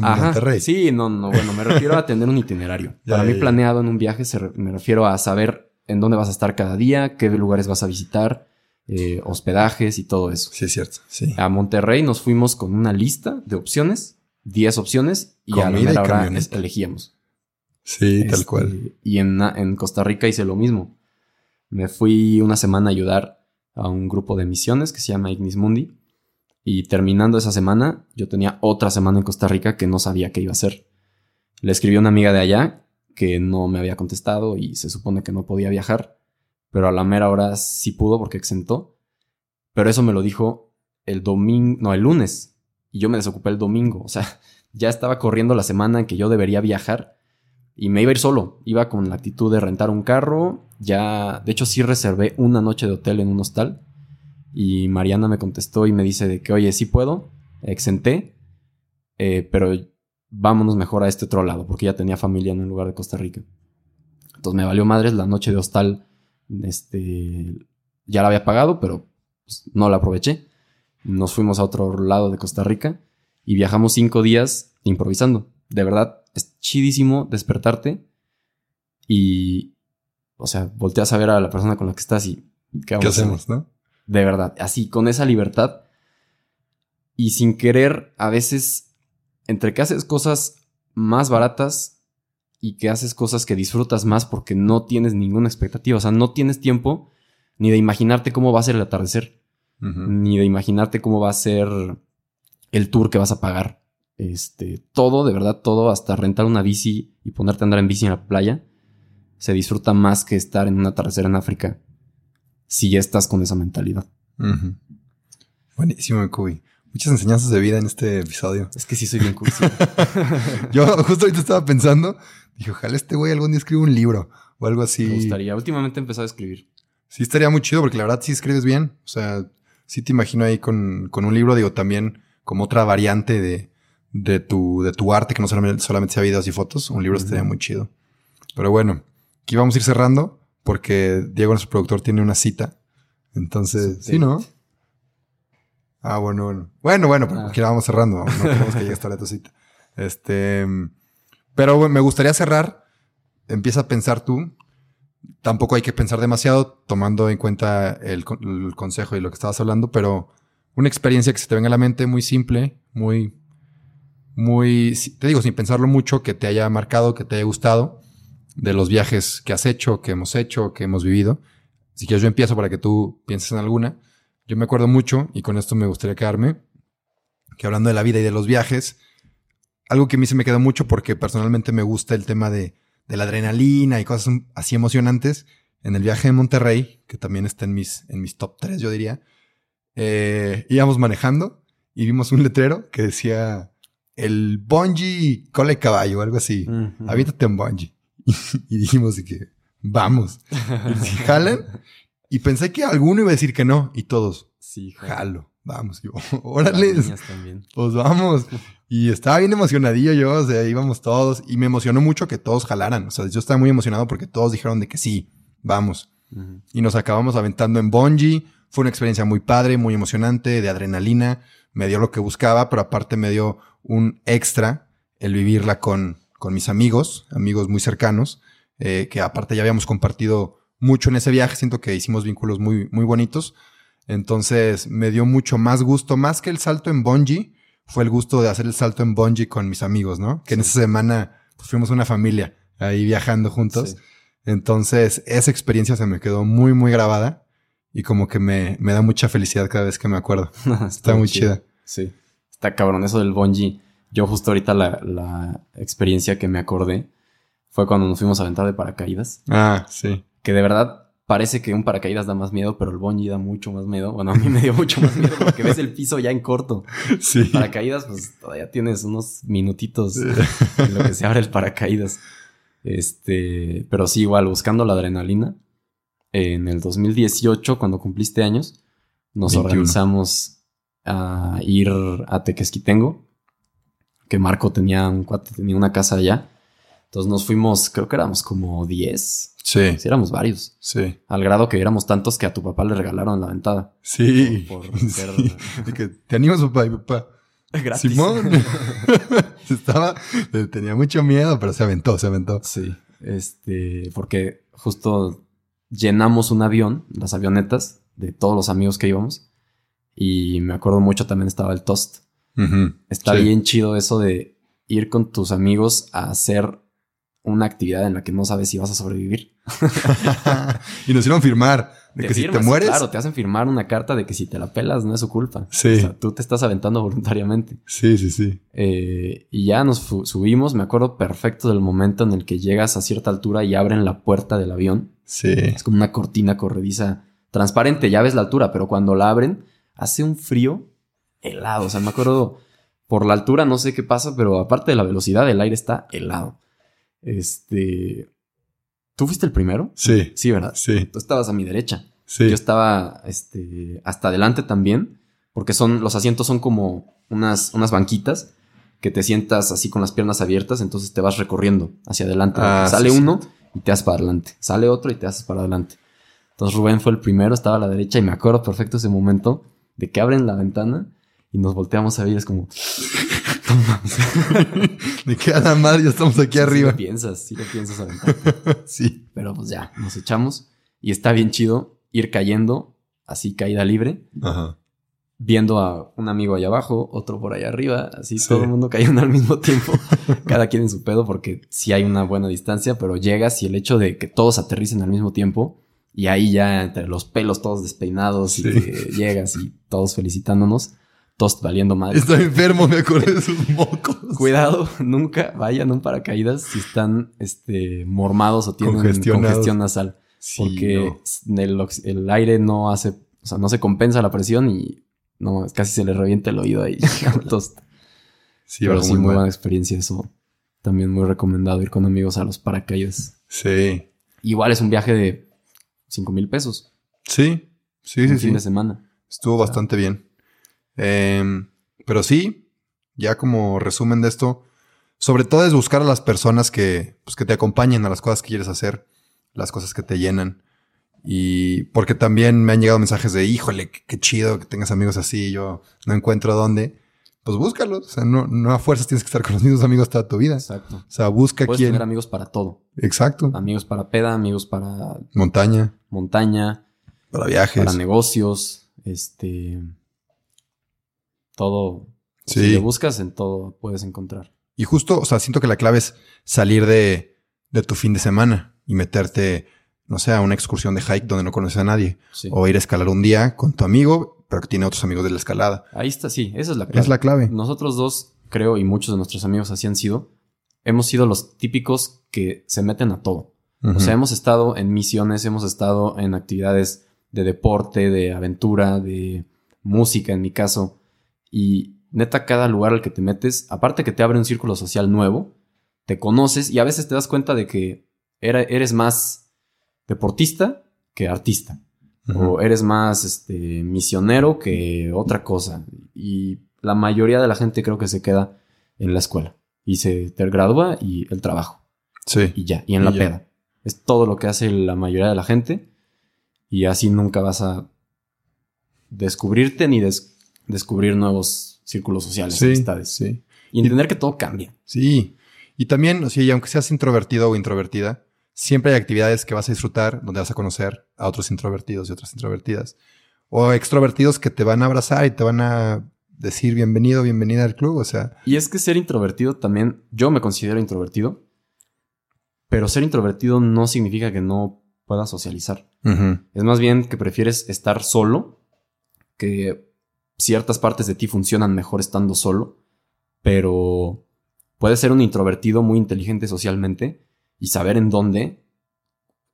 de Ajá, Monterrey. Sí, no, no, bueno, me refiero a tener un itinerario. Ya, Para mí ya. planeado en un viaje se re- me refiero a saber en dónde vas a estar cada día, qué lugares vas a visitar, eh, hospedajes y todo eso. Sí, es cierto. Sí. A Monterrey nos fuimos con una lista de opciones, 10 opciones, y a la Comida y mera hora elegíamos. Sí, tal Este, cual. Y en, en Costa Rica hice lo mismo. Me fui una semana a ayudar a un grupo de misiones que se llama Ignis Mundi. Y terminando esa semana, yo tenía otra semana en Costa Rica que no sabía qué iba a hacer. Le escribí a una amiga de allá que no me había contestado y se supone que no podía viajar. Pero a la mera hora sí pudo porque exentó. Pero eso me lo dijo el domingo, no, el lunes. Y yo me desocupé el domingo. O sea, ya estaba corriendo la semana en que yo debería viajar y me iba a ir solo. Iba con la actitud de rentar un carro. Ya, de hecho, sí reservé una noche de hotel en un hostal. Y Mariana me contestó y me dice de que, oye, sí puedo, exenté, eh, pero vámonos mejor a este otro lado, porque ya tenía familia en el lugar de Costa Rica. Entonces me valió madres la noche de hostal. Este, ya la había pagado, pero pues, no la aproveché. Nos fuimos a otro lado de Costa Rica y viajamos cinco días improvisando. De verdad, es chidísimo despertarte y, o sea, volteas a ver a la persona con la que estás y ¿Qué hacer? hacemos, no? De verdad, así, con esa libertad. Y sin querer, a veces, entre que haces cosas más baratas y que haces cosas que disfrutas más porque no tienes ninguna expectativa. O sea, no tienes tiempo ni de imaginarte cómo va a ser el atardecer, ni de imaginarte cómo va a ser el tour que vas a pagar. Este, todo, de verdad, todo, hasta rentar una bici y ponerte a andar en bici en la playa, se disfruta más que estar en un atardecer en África si ya estás con esa mentalidad. Buenísimo, Cuy. Muchas enseñanzas de vida en este episodio. Es que sí soy bien cursi. Yo justo ahorita estaba pensando, dije, ojalá este güey algún día escriba un libro o algo así. Me gustaría. Últimamente he empezado a escribir. Sí, estaría muy chido porque la verdad sí escribes bien. O sea, sí te imagino ahí con, con un libro, digo, también como otra variante de, de, tu, de tu arte, que no solamente, solamente sea videos y fotos. Un libro estaría muy chido. Pero bueno, aquí vamos a ir cerrando porque Diego, nuestro productor, tiene una cita. Entonces, Sí. sí, ¿no? Ah, bueno, bueno. Bueno, bueno, pero Ah. aquí la vamos cerrando. No queremos que llegue hasta la tu cita. Este, pero bueno, me gustaría cerrar. Empieza a pensar tú. Tampoco hay que pensar demasiado, tomando en cuenta el, el consejo y lo que estabas hablando, pero una experiencia que se te venga a la mente muy simple, muy, muy, te digo, sin pensarlo mucho, que te haya marcado, que te haya gustado, de los viajes que has hecho, que hemos hecho, que hemos vivido. Si quieres, yo empiezo para que tú pienses en alguna. Yo me acuerdo mucho, y con esto me gustaría quedarme, que hablando de la vida y de los viajes, algo que a mí se me quedó mucho porque personalmente me gusta el tema de, de la adrenalina y cosas así emocionantes. En el viaje de Monterrey, que también está en mis, en mis top 3, yo diría, eh, íbamos manejando y vimos un letrero que decía el bungee cole caballo algo así. Avítate en bungee. Y, dijimos que vamos. Y jalan. Y pensé que alguno iba a decir que no. Y todos, sí, jalo, vamos. Y yo, órale. Pues vamos. Y estaba bien emocionadillo yo, o sea, íbamos todos. Y me emocionó mucho que todos jalaran. O sea, yo estaba muy emocionado porque todos dijeron de que sí, vamos. Y nos acabamos aventando en bungee. Fue una experiencia muy padre, muy emocionante, de adrenalina. Me dio lo que buscaba, pero aparte me dio un extra el vivirla con, con mis amigos, amigos muy cercanos, eh, que aparte ya habíamos compartido mucho en ese viaje. Siento que hicimos vínculos muy, muy bonitos. Entonces me dio mucho más gusto, más que el salto en bungee, fue el gusto de hacer el salto en bungee con mis amigos, ¿no? Que en esa semana pues, fuimos una familia ahí viajando juntos. Entonces esa experiencia se me quedó muy, muy grabada y como que me, me da mucha felicidad cada vez que me acuerdo. Está, muy chida. Sí. Está cabrón eso del bungee. Yo justo ahorita la, la, experiencia que me acordé fue cuando nos fuimos a aventar de paracaídas. Ah, sí. Que de verdad parece que un paracaídas da más miedo, pero el bungee da mucho más miedo. Bueno, a mí me dio mucho más miedo porque ves el piso ya en corto. Sí. El paracaídas, pues todavía tienes unos minutitos en lo que se abre el paracaídas. Este, pero sí, igual, buscando la adrenalina en el 2018, cuando cumpliste años, nos organizamos a ir a Tequesquitengo, que Marco tenía un cuate, tenía una casa allá. Entonces nos fuimos, creo que éramos como 10. Sí. Sí, éramos varios. Sí. Al grado que éramos tantos que a tu papá le regalaron la ventada. Sí. Por, ser... que te animas, papá y papá. Gratis. Simón. Estaba, tenía mucho miedo, pero se aventó, se aventó. Sí. Este, porque justo llenamos un avión, las avionetas, de todos los amigos que íbamos. Y me acuerdo mucho también estaba el Toast. Está bien chido eso de ir con tus amigos a hacer una actividad en la que no sabes si vas a sobrevivir. y nos hicieron firmar de que si te mueres. Claro, te hacen firmar una carta de que si te la pelas no es su culpa. Sí. O sea, tú te estás aventando voluntariamente. Sí, sí, sí. Eh, y ya nos subimos. Me acuerdo perfecto del momento en el que llegas a cierta altura y abren la puerta del avión. Sí. Es como una cortina corrediza transparente, ya ves la altura, pero cuando la abren, hace un frío helado. O sea, me acuerdo, por la altura no sé qué pasa, pero aparte de la velocidad, el aire está helado. Este. ¿Tú fuiste el primero? Sí. Sí, ¿verdad? Sí. Tú estabas a mi derecha. Sí. Yo estaba este, hasta adelante también, porque son, los asientos son como unas, unas banquitas que te sientas así con las piernas abiertas, entonces te vas recorriendo hacia adelante. Ah, Sale uno y te haces para adelante. Sale otro y te haces para adelante. Entonces Rubén fue el primero, estaba a la derecha y me acuerdo perfecto ese momento de que abren la ventana y nos volteamos a ver y es como... de que a la madre ya estamos aquí arriba. Sí lo piensas, sí lo piensas aventarte. sí. Pero pues ya, nos echamos y está bien chido ir cayendo así caída libre. Ajá viendo a un amigo allá abajo, otro por allá arriba, así todo el mundo cayendo al mismo tiempo, cada quien en su pedo, porque sí hay una buena distancia, pero llegas y el hecho de que todos aterricen al mismo tiempo, y ahí ya entre los pelos todos despeinados, y que llegas y todos felicitándonos, todos valiendo mal. Estoy enfermo, me acuerdo de sus mocos. Cuidado, nunca vayan a un paracaídas si están este, mormados o tienen congestión nasal. porque el, el aire no hace, o sea, no se compensa la presión y no, casi se le revienta el oído ahí. sí, Pero sí, muy, buena experiencia eso. También muy recomendado ir con amigos a los paracaídas. Sí. Igual es un viaje de 5 mil pesos. Sí, sí, sí. Fin de semana. Estuvo bastante bien. Em, pero sí, ya como resumen de esto, sobre todo es buscar a las personas que, pues, que te acompañen a las cosas que quieres hacer, las cosas que te llenan. Y porque también me han llegado mensajes de, híjole, qué, chido que tengas amigos así, yo no encuentro dónde. Pues búscalos. O sea, no, no a fuerzas tienes que estar con los mismos amigos toda tu vida. Exacto. O sea, busca Puedes quién. tener amigos para todo. Exacto. Amigos para peda, amigos para montaña. Montaña. Para viajes. Para negocios. Este. Todo. Si le buscas, en todo puedes encontrar. Y justo, o sea, siento que la clave es salir de, de tu fin de semana y meterte, no sé, a una excursión de hike donde no conoces a nadie. Sí. O ir a escalar un día con tu amigo, pero que tiene otros amigos de la escalada. Ahí está, sí, esa es la clave. Es la clave. Nosotros dos, creo, y muchos de nuestros amigos así han sido, hemos sido los típicos que se meten a todo. O sea, hemos estado en misiones, hemos estado en actividades de deporte, de aventura, de música en mi caso. Y neta, cada lugar al que te metes, aparte que te abre un círculo social nuevo, te conoces y a veces te das cuenta de que era- eres más deportista que artista. O eres más este, misionero que otra cosa. Y la mayoría de la gente creo que se queda en la escuela. Y se te gradúa y el trabajo Sí. y ya, y en Y la ya. peda. Es todo lo que hace la mayoría de la gente y así nunca vas a descubrirte ni des- descubrir nuevos círculos sociales, Sí, amistades. sí. Y entender que todo cambia. Sí. Y también, o sea, y aunque seas introvertido o introvertida, siempre hay actividades que vas a disfrutar donde vas a conocer a otros introvertidos y otras introvertidas. O extrovertidos que te van a abrazar y te van a decir bienvenido, bienvenida al club. O sea, Y es que ser introvertido también, yo me considero introvertido, pero ser introvertido no significa que no puedas socializar. Es más bien que prefieres estar solo, que ciertas partes de ti funcionan mejor estando solo, pero puedes ser un introvertido muy inteligente socialmente y saber en dónde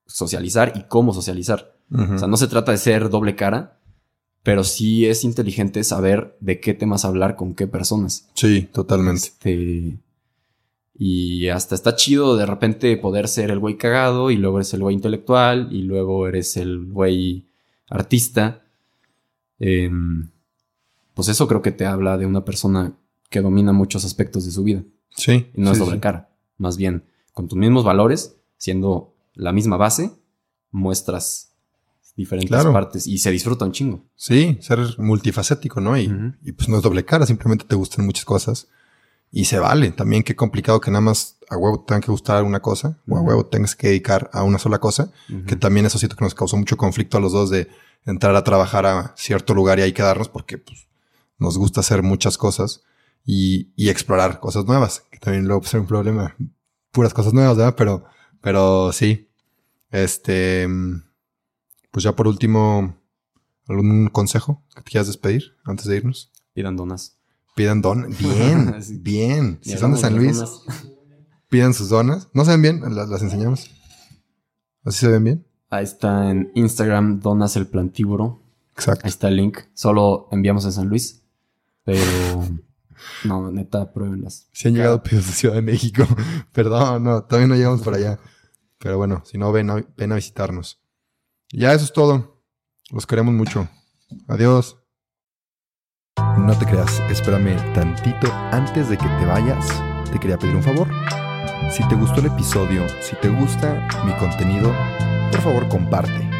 socializar y cómo socializar. O sea, no se trata de ser doble cara, pero sí es inteligente saber de qué temas hablar con qué personas. sí, totalmente. Este, y hasta está chido de repente poder ser el güey cagado y luego eres el güey intelectual y luego eres el güey artista. Em, pues eso creo que te habla de una persona que domina muchos aspectos de su vida. Sí. Y no es doble sí. cara. Más bien, con tus mismos valores, siendo la misma base, muestras diferentes Claro. partes y se disfruta un chingo. Sí, ser multifacético, ¿no? Y, y, pues no es doble cara, simplemente te gustan muchas cosas. Y se vale. También qué complicado que nada más a huevo te tenga que gustar alguna cosa o a huevo tengas que dedicar a una sola cosa. Que también eso siento que nos causó mucho conflicto a los dos de entrar a trabajar a cierto lugar y ahí quedarnos porque pues, nos gusta hacer muchas cosas y, y explorar cosas nuevas, que también luego puede ser un problema. Puras cosas nuevas, ¿verdad? Pero, pero sí. Este, pues ya por último, ¿algún consejo que te quieras despedir antes de irnos? Pidan donas. Pidan don. Bien, bien. Si son de San Luis, donas. pidan sus donas. ¿No se ven bien? Las, las enseñamos. ¿Así se ven bien? Ahí está en Instagram, Donas el Plantíboro. Exacto. Ahí está el link. Solo enviamos en San Luis. Pero. No, neta, pruébenlas. Si han llegado pedidos de Ciudad de México. Perdón, no, todavía no llegamos por allá. Pero bueno, si no, ven a, ven a visitarnos. Ya eso es todo. Los queremos mucho. Adiós. No te creas, espérame tantito antes de que te vayas. Te quería pedir un favor. Si te gustó el episodio, si te gusta mi contenido, por favor comparte.